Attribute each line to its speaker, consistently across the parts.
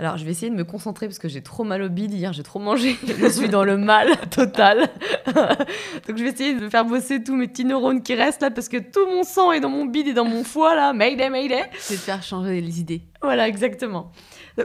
Speaker 1: alors, je vais essayer de me concentrer parce que j'ai trop mal au bide hier, j'ai trop mangé. Je suis dans le mal total. Donc, je vais essayer de faire bosser tous mes petits neurones qui restent là parce que tout mon sang est dans mon bide et dans mon foie là. Mayday, mayday.
Speaker 2: C'est de faire changer les idées.
Speaker 1: Voilà, exactement.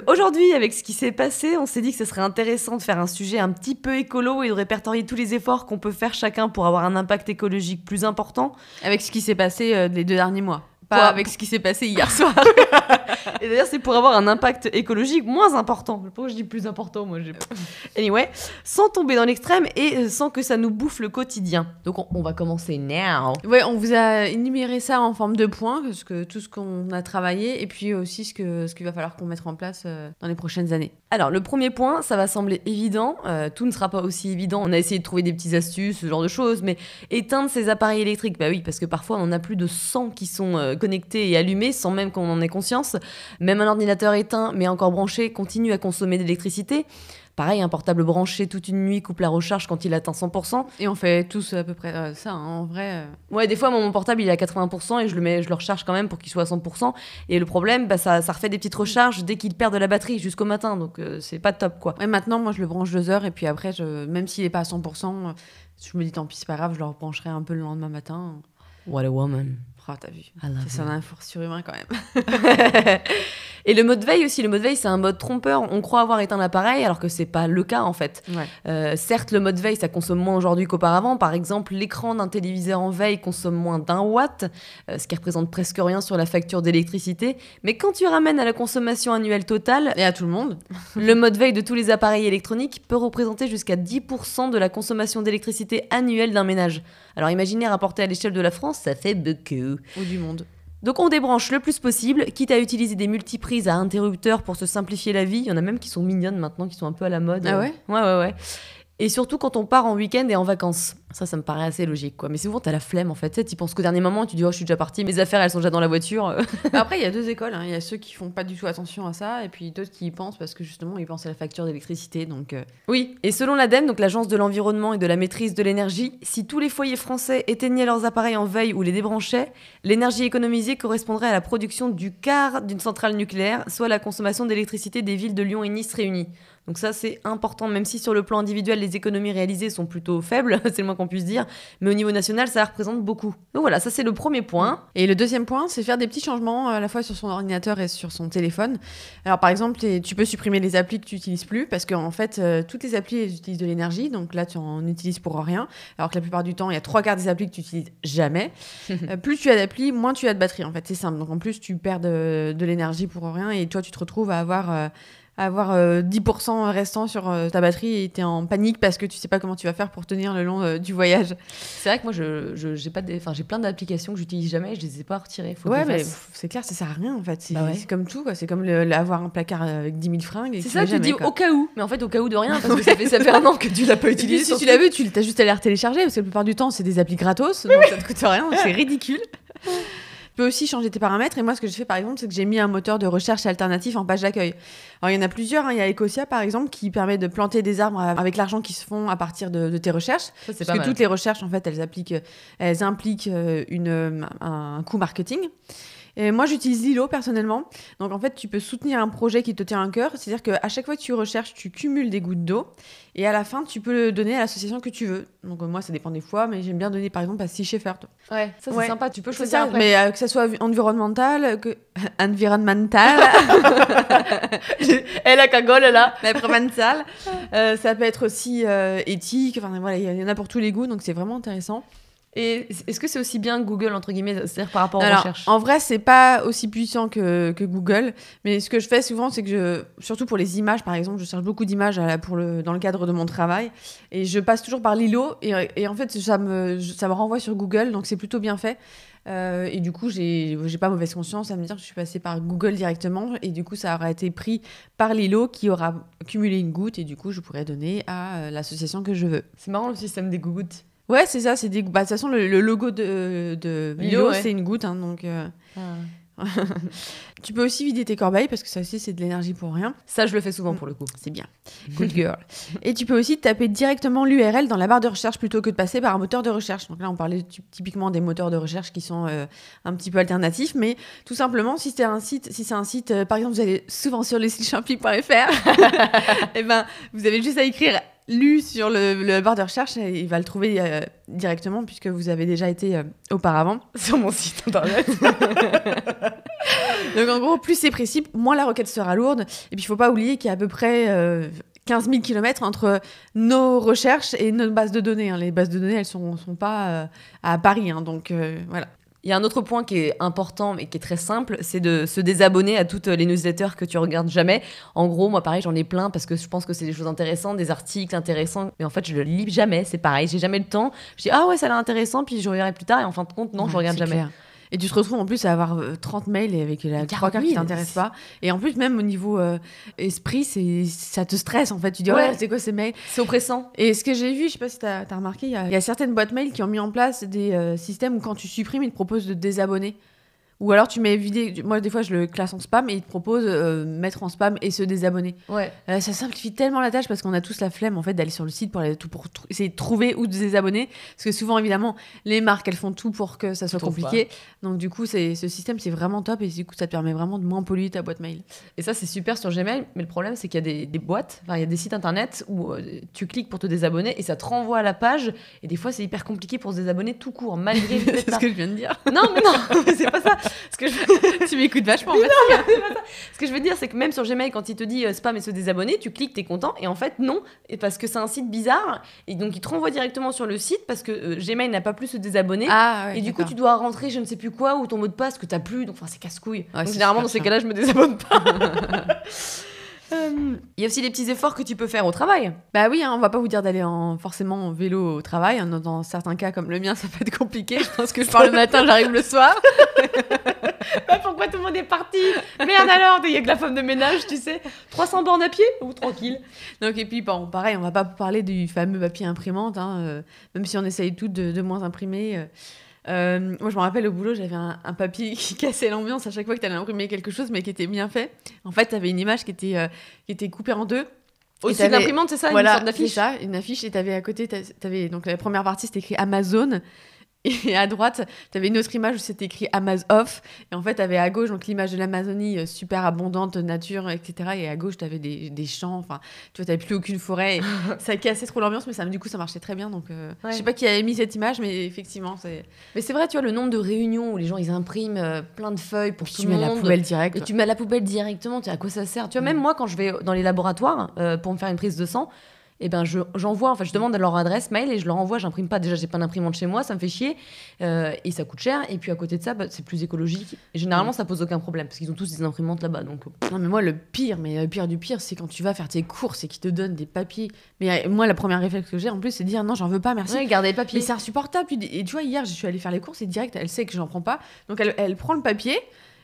Speaker 1: Aujourd'hui, avec ce qui s'est passé, on s'est dit que ce serait intéressant de faire un sujet un petit peu écolo et de répertorier tous les efforts qu'on peut faire chacun pour avoir un impact écologique plus important.
Speaker 2: Avec ce qui s'est passé euh, les deux derniers mois. Pas avec ce qui s'est passé hier soir.
Speaker 1: et d'ailleurs, c'est pour avoir un impact écologique moins important. Pourquoi je dis plus important Moi, j'ai. Anyway, sans tomber dans l'extrême et euh, sans que ça nous bouffe le quotidien. Donc, on, va commencer now.
Speaker 2: Ouais, on vous a énuméré ça en forme de points, parce que tout ce qu'on a travaillé, et puis aussi ce que ce qu'il va falloir qu'on mette en place euh, dans les prochaines années.
Speaker 1: Alors, le premier point, ça va sembler évident. Euh, tout ne sera pas aussi évident. On a essayé de trouver des petites astuces, ce genre de choses, mais éteindre ces appareils électriques, bah oui, parce que parfois on en a plus de 100 qui sont connecté et allumé sans même qu'on en ait conscience. Même un ordinateur éteint mais encore branché continue à consommer de l'électricité. Pareil, un portable branché toute une nuit coupe la recharge quand il atteint 100%.
Speaker 2: Et on fait tous à peu près euh, ça, hein, en vrai. Euh.
Speaker 1: Ouais, des fois, mon portable, il est à 80% et je le, mets, je le recharge quand même pour qu'il soit à 100%. Et le problème, bah, ça, ça refait des petites recharges dès qu'il perd de la batterie jusqu'au matin. Donc, euh, c'est pas top, quoi.
Speaker 2: Ouais, maintenant, moi, je le branche deux heures et puis après, je, même s'il est pas à 100%, je me dis tant pis, c'est pas grave, je le rebrancherai un peu le lendemain matin.
Speaker 1: What a woman.
Speaker 2: Oh, t'as vu. C'est un force surhumain quand même.
Speaker 1: et le mode veille aussi. Le mode veille, c'est un mode trompeur. On croit avoir éteint l'appareil alors que c'est pas le cas en fait. Euh, certes, le mode veille, ça consomme moins aujourd'hui qu'auparavant. Par exemple, l'écran d'un téléviseur en veille consomme moins d'un watt, euh, ce qui représente presque rien sur la facture d'électricité. Mais quand tu ramènes à la consommation annuelle totale
Speaker 2: et à tout le monde,
Speaker 1: le mode veille de tous les appareils électroniques peut représenter jusqu'à 10% de la consommation d'électricité annuelle d'un ménage. Alors imaginez rapporté à l'échelle de la France, ça fait beaucoup.
Speaker 2: Ou du monde.
Speaker 1: Donc on débranche le plus possible, quitte à utiliser des multiprises à interrupteurs pour se simplifier la vie. Il y en a même qui sont mignonnes maintenant, qui sont un peu à la mode.
Speaker 2: Ah ouais?
Speaker 1: Ouais, ouais, ouais. Et surtout quand on part en week-end et en vacances. Ça, ça me paraît assez logique, quoi. Mais souvent, t'as la flemme, en fait. Tu sais, penses qu'au dernier moment, tu dis, oh, je suis déjà partie, mes affaires, elles sont déjà dans la voiture.
Speaker 2: Après, il y a deux écoles. Hein. Il y a ceux qui font pas du tout attention à ça, et puis d'autres qui y pensent parce que justement, ils pensent à la facture d'électricité. Donc, euh.
Speaker 1: oui. Et selon l'ADEME, donc l'Agence de l'environnement et de la maîtrise de l'énergie, si tous les foyers français éteignaient leurs appareils en veille ou les débranchaient, l'énergie économisée correspondrait à la production du quart d'une centrale nucléaire, soit la consommation d'électricité des villes de Lyon et Nice réunies. Donc ça, c'est important, même si sur le plan individuel, les économies réalisées sont plutôt faibles, c'est le moins qu'on puisse dire, mais au niveau national, ça représente beaucoup. Donc voilà, ça c'est le premier point.
Speaker 2: Et le deuxième point, c'est faire des petits changements à la fois sur son ordinateur et sur son téléphone. Alors par exemple, tu peux supprimer les applis que tu n'utilises plus, parce qu'en fait, euh, toutes les applis, elles utilisent de l'énergie, donc là, tu en utilises pour rien, alors que la plupart du temps, il y a trois quarts des applis que tu utilises jamais. Euh, plus tu as d'applis, moins tu as de batterie, en fait, c'est simple. Donc en plus, tu perds de, l'énergie pour rien, et toi, tu te retrouves à avoir... Euh, avoir 10% euh, restant sur euh, ta batterie et t'es en panique parce que tu sais pas comment tu vas faire pour tenir le long euh, du voyage.
Speaker 1: C'est vrai que moi, je, j'ai pas enfin, j'ai plein d'applications que j'utilise jamais, je les ai pas retirées.
Speaker 2: ouais, mais c'est clair, ça sert à rien en fait. C'est, bah comme tout, quoi. C'est comme avoir un placard avec 10 000 fringues.
Speaker 1: C'est ça, tu dis au cas où. Mais en fait, au cas où de rien, parce que ça fait, ça fait un an que tu l'as pas utilisé.
Speaker 2: Si tu l'as vu, tu as juste à les télécharger parce que la plupart du temps, c'est des applis gratos, donc ça te coûte rien, c'est ridicule. Tu peux aussi changer tes paramètres. Et moi, ce que j'ai fait, par exemple, c'est que j'ai mis un moteur de recherche alternatif en page d'accueil. Alors, il y en a plusieurs. Hein. Il y a Ecosia, par exemple, qui permet de planter des arbres avec l'argent qui se font à partir de, tes recherches. Ça, parce que toutes les recherches, en fait, elles, appliquent, elles impliquent euh, une, un coût marketing. Et moi, j'utilise Lilo personnellement. Donc, en fait, tu peux soutenir un projet qui te tient à cœur. C'est-à-dire qu'à chaque fois que tu recherches, tu cumules des gouttes d'eau. Et à la fin, tu peux le donner à l'association que tu veux. Donc, moi, ça dépend des fois, mais j'aime bien donner, par exemple, à Sea Shepherd.
Speaker 1: Ouais, ça, c'est sympa. Tu peux choisir après.
Speaker 2: Mais euh, que ça soit environnemental, que... environnemental.
Speaker 1: Elle a cagole, là.
Speaker 2: Mais provençal. Euh, ça peut être aussi euh, éthique. Enfin, voilà, il y en a pour tous les goûts. Donc, c'est vraiment intéressant.
Speaker 1: Et est-ce que c'est aussi bien Google, entre guillemets, c'est-à-dire par rapport aux
Speaker 2: Alors,
Speaker 1: recherches
Speaker 2: en vrai, c'est pas aussi puissant que, que Google, mais ce que je fais souvent, c'est que je, surtout pour les images, par exemple, je cherche beaucoup d'images pour le, dans le cadre de mon travail, et je passe toujours par Lilo, et, et en fait, ça me, ça me renvoie sur Google, donc c'est plutôt bien fait. Euh, et du coup, j'ai j'ai pas mauvaise conscience à me dire que je suis passée par Google directement, et du coup, ça aura été pris par Lilo qui aura cumulé une goutte, et du coup, je pourrais donner à euh, l'association que je veux.
Speaker 1: C'est marrant le système des gouttes.
Speaker 2: Ouais, c'est ça, c'est des. Bah, de toute façon, le, le logo de, de
Speaker 1: ouais.
Speaker 2: c'est une goutte, hein, donc. euh, Tu peux aussi vider tes corbeilles parce que ça aussi c'est de l'énergie pour rien.
Speaker 1: Ça, je le fais souvent pour le coup.
Speaker 2: C'est bien. Good girl. Et tu peux aussi taper directement l'URL dans la barre de recherche plutôt que de passer par un moteur de recherche. Donc là, on parlait ty- typiquement des moteurs de recherche qui sont euh, un petit peu alternatifs, mais tout simplement, si c'est un site, si c'est un site, euh, par exemple, vous allez souvent sur le site champi.fr, et ben, vous avez juste à écrire lu sur le, le barre de recherche et il va le trouver euh, directement puisque vous avez déjà été euh, auparavant.
Speaker 1: Sur mon site internet.
Speaker 2: Donc en gros, plus c'est précis, moins la requête sera lourde. Et puis il faut pas oublier qu'il y a à peu près euh, 15 000 km entre nos recherches et nos bases de données. hein. Les bases de données, elles sont, sont pas euh, à Paris. hein. donc euh, voilà.
Speaker 1: Il y a un autre point qui est important mais qui est très simple, c'est de se désabonner à toutes les newsletters que tu regardes jamais. En gros, moi pareil, j'en ai plein parce que je pense que c'est des choses intéressantes, des articles intéressants, mais en fait je le lis jamais, c'est pareil, j'ai jamais le temps. Je dis ah ouais, ça a l'air intéressant, puis je regarderai plus tard et en fin de compte non, je
Speaker 2: Ouais,
Speaker 1: regarde
Speaker 2: c'est
Speaker 1: jamais.
Speaker 2: clair. Et tu te retrouves en plus à avoir euh, 30 mails et avec la trois quarts qui
Speaker 1: 40 000,
Speaker 2: t'intéressent pas. Et en plus, même au niveau euh, esprit, c'est ça te stresse en fait. Tu dis,
Speaker 1: Ouais.
Speaker 2: ouais, c'est quoi ces mails?
Speaker 1: C'est oppressant.
Speaker 2: Et ce que j'ai vu, je sais pas si tu as, remarqué, il y, a- il y a certaines boîtes mail qui ont mis en place des euh, systèmes où quand tu supprimes, ils te proposent de te désabonner. Ou alors tu mets vider. Moi, des fois, je le classe en spam et ils te proposent euh, mettre en spam et se désabonner.
Speaker 1: Ouais.
Speaker 2: Euh, ça simplifie tellement la tâche parce qu'on a tous la flemme en fait d'aller sur le site pour, aller, tout, pour tr- essayer de trouver ou de désabonner. Parce que souvent, évidemment, les marques elles font tout pour que ça soit compliqué. Donc, du coup, c'est- ce système c'est vraiment top et du coup, ça te permet vraiment de moins polluer ta boîte mail.
Speaker 1: Et ça, c'est super sur Gmail, mais le problème, c'est qu'il y a des, des boîtes, enfin, il y a des sites internet où euh, tu cliques pour te désabonner et ça te renvoie à la page. Et des fois, c'est hyper compliqué pour se désabonner tout court, malgré
Speaker 2: c'est ce que je viens de dire.
Speaker 1: Non, mais non, c'est pas ça. Ce que je
Speaker 2: tu m'écoutes vachement.
Speaker 1: ce que je veux dire, c'est que même sur Gmail, quand il te dit euh, spam et se désabonner, tu cliques, t'es content. Et en fait, non, et parce que c'est un site bizarre. Et donc, il te renvoie directement sur le site parce que euh, Gmail n'a pas pu se désabonner.
Speaker 2: Ah, ouais,
Speaker 1: et du coup, tu dois rentrer je ne sais plus quoi ou ton mot de passe que t'as plus. Donc, enfin, c'est casse-couille.
Speaker 2: Ouais,
Speaker 1: donc,
Speaker 2: c'est
Speaker 1: généralement, dans ces cas-là, je me désabonne pas. Euh, Il y a aussi des petits efforts que tu peux faire au travail.
Speaker 2: Bah oui, hein, on va pas vous dire d'aller en, forcément en vélo au travail. hein. Dans, dans certains cas, comme le mien, ça peut être compliqué. Je pense que je pars le matin, j'arrive le soir.
Speaker 1: Bah, pourquoi tout le monde est parti? Merde alors, il y a que la femme de ménage, tu sais. 300 bornes à pied? Ou tranquille
Speaker 2: Donc, et puis, bon, pareil, on va pas parler du fameux papier imprimante, hein, euh, même si on essaye tout de, de moins imprimer. euh. Euh, moi, je me rappelle au boulot, j'avais un, un papier qui cassait l'ambiance à chaque fois que tu allais imprimer quelque chose, mais qui était bien fait. En fait, tu avais une image qui était, euh, qui était coupée en deux.
Speaker 1: Au-dessus de
Speaker 2: t'avais-
Speaker 1: l'imprimante, c'est ça? Une
Speaker 2: voilà,
Speaker 1: sorte
Speaker 2: c'est
Speaker 1: d'affiche
Speaker 2: ça, une affiche. Et tu avais à côté, donc la première partie, c'était écrit Amazon. Et à droite, tu avais une autre image où c'était écrit Amaz Off. Et en fait, tu avais à gauche donc l'image de l'Amazonie euh, super abondante, nature, etc. Et à gauche, tu avais des, des champs. Enfin, tu vois, tu plus aucune forêt. Ça cassait trop l'ambiance, mais ça, du coup, ça marchait très bien. Donc, euh,
Speaker 1: Ouais.
Speaker 2: je sais pas qui avait mis cette image, mais effectivement, c'est.
Speaker 1: Mais c'est vrai, tu vois, le nombre de réunions où les gens ils impriment euh, plein de feuilles pour
Speaker 2: Puis
Speaker 1: tout
Speaker 2: tu
Speaker 1: le
Speaker 2: mets à
Speaker 1: monde.
Speaker 2: la poubelle direct.
Speaker 1: Et tu mets à la poubelle directement, tu à quoi ça sert? Tu vois, même moi, quand je vais dans les laboratoires euh, pour me faire une prise de sang, eh ben je- j'envoie, enfin je demande leur adresse mail et je leur envoie, j'imprime pas, déjà j'ai pas d'imprimante chez moi, ça me fait chier, euh, et ça coûte cher, et puis à côté de ça, bah, c'est plus écologique. Et généralement, ça pose aucun problème, parce qu'ils ont tous des imprimantes là-bas, donc... euh,
Speaker 2: Non, mais moi, le pire, mais le pire du pire, c'est quand tu vas faire tes courses et qu'ils te donnent des papiers. Mais euh, moi, la première réflexe que j'ai, en plus, c'est de dire non, j'en veux pas, merci.
Speaker 1: Ouais, garder les papiers.
Speaker 2: Mais c'est insupportable. Et tu vois, hier, je suis allée faire les courses et direct, elle sait que j'en prends pas. Donc, elle, elle prend le papier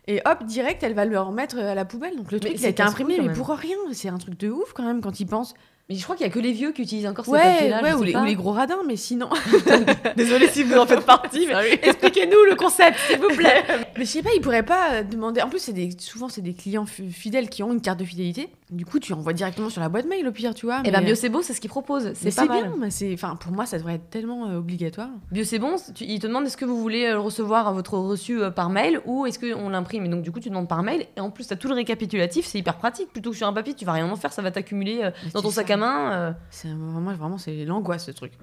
Speaker 2: et hop, direct, elle va le remettre à la poubelle. Donc, le
Speaker 1: Mais
Speaker 2: truc, il
Speaker 1: c'est
Speaker 2: a été imprimé, mais pour rien. C'est un truc de ouf quand même quand ils pensent.
Speaker 1: Mais je crois qu'il y a que les vieux qui utilisent encore ces
Speaker 2: Ouais,
Speaker 1: papiers-là.
Speaker 2: ouais ou, les,
Speaker 1: pas.
Speaker 2: ou les gros radins, mais sinon.
Speaker 1: Désolée si vous en faites partie, mais expliquez-nous le concept, s'il vous plaît.
Speaker 2: mais je sais pas, ils pourraient pas euh, demander. En plus, c'est des... souvent, c'est des clients fi- fidèles qui ont une carte de fidélité. Du coup, tu envoies directement sur la boîte mail au pire, tu vois.
Speaker 1: Et ben
Speaker 2: mais-
Speaker 1: Bio c'est beau, c'est ce qu'ils proposent, c'est pas mal.
Speaker 2: bien, mais c'est. Enfin, pour moi, ça devrait être tellement euh, obligatoire.
Speaker 1: Bio c'est bon, tu- ils te demandent est-ce que vous voulez euh, recevoir votre reçu euh, par mail ou est-ce qu'on l'imprime? Et donc du coup tu demandes par mail et en plus tu as tout le récapitulatif, c'est hyper pratique. Plutôt que sur un papier, tu vas rien en faire, ça va t'accumuler euh, dans ton sac à euh.
Speaker 2: C'est vraiment, vraiment, c'est l'angoisse ce truc.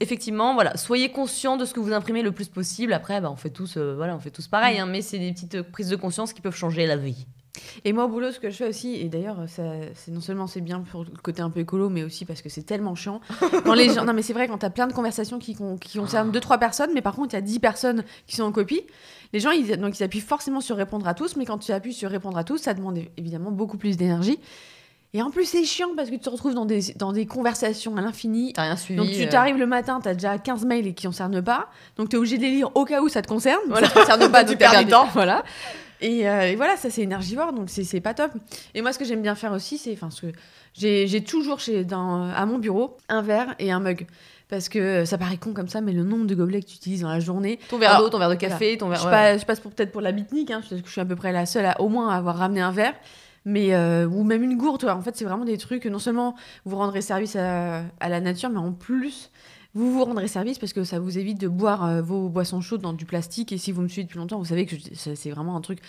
Speaker 1: Effectivement, voilà, soyez conscient de ce que vous imprimez le plus possible. Après, bah, on fait tous, euh, voilà, on fait tous pareil, hein, mais c'est des petites euh, prises de conscience qui peuvent changer la vie.
Speaker 2: Et moi, au boulot, ce que je fais aussi, et d'ailleurs, c'est non seulement c'est bien pour le côté un peu écolo, mais aussi parce que c'est tellement chiant. Quand les gens, non, mais c'est vrai, quand t'as plein de conversations qui, qui concernent deux, trois personnes, mais par contre, il y a 10 personnes qui sont en copie, les gens, ils, donc, ils appuient forcément sur répondre à tous, mais quand tu appuies sur répondre à tous, ça demande évidemment beaucoup plus d'énergie. Et en plus, c'est chiant parce que tu te retrouves dans des, dans des conversations à l'infini.
Speaker 1: T'as rien suivi.
Speaker 2: Donc tu
Speaker 1: euh,
Speaker 2: t'arrives le matin, t'as déjà 15 mails et qui ne concernent pas. Donc t'es obligé de les lire au cas où ça te concerne. Ça te concerne pas,
Speaker 1: Tu perds du temps.
Speaker 2: Voilà. Et, euh, et voilà, ça c'est énergivore, donc c'est pas top. Et moi, ce que j'aime bien faire aussi, c'est, enfin, ce que j'ai toujours chez, dans, à mon bureau un verre et un mug. Parce que euh, ça paraît con comme ça, mais le nombre de gobelets que tu utilises dans la journée.
Speaker 1: Ton verre d'eau, ton verre de café, ton verre.
Speaker 2: Je,
Speaker 1: ouais.
Speaker 2: passe, je passe pour peut-être pour la bitnique, hein, parce que je suis à peu près la seule à au moins avoir ramené un verre. Mais, euh, ou même une gourde. En fait, c'est vraiment des trucs, non seulement vous rendrez service à, à la nature, mais en plus, vous vous rendrez service parce que ça vous évite de boire euh, vos boissons chaudes dans du plastique. Et si vous me suivez depuis longtemps, vous savez que c'est vraiment un truc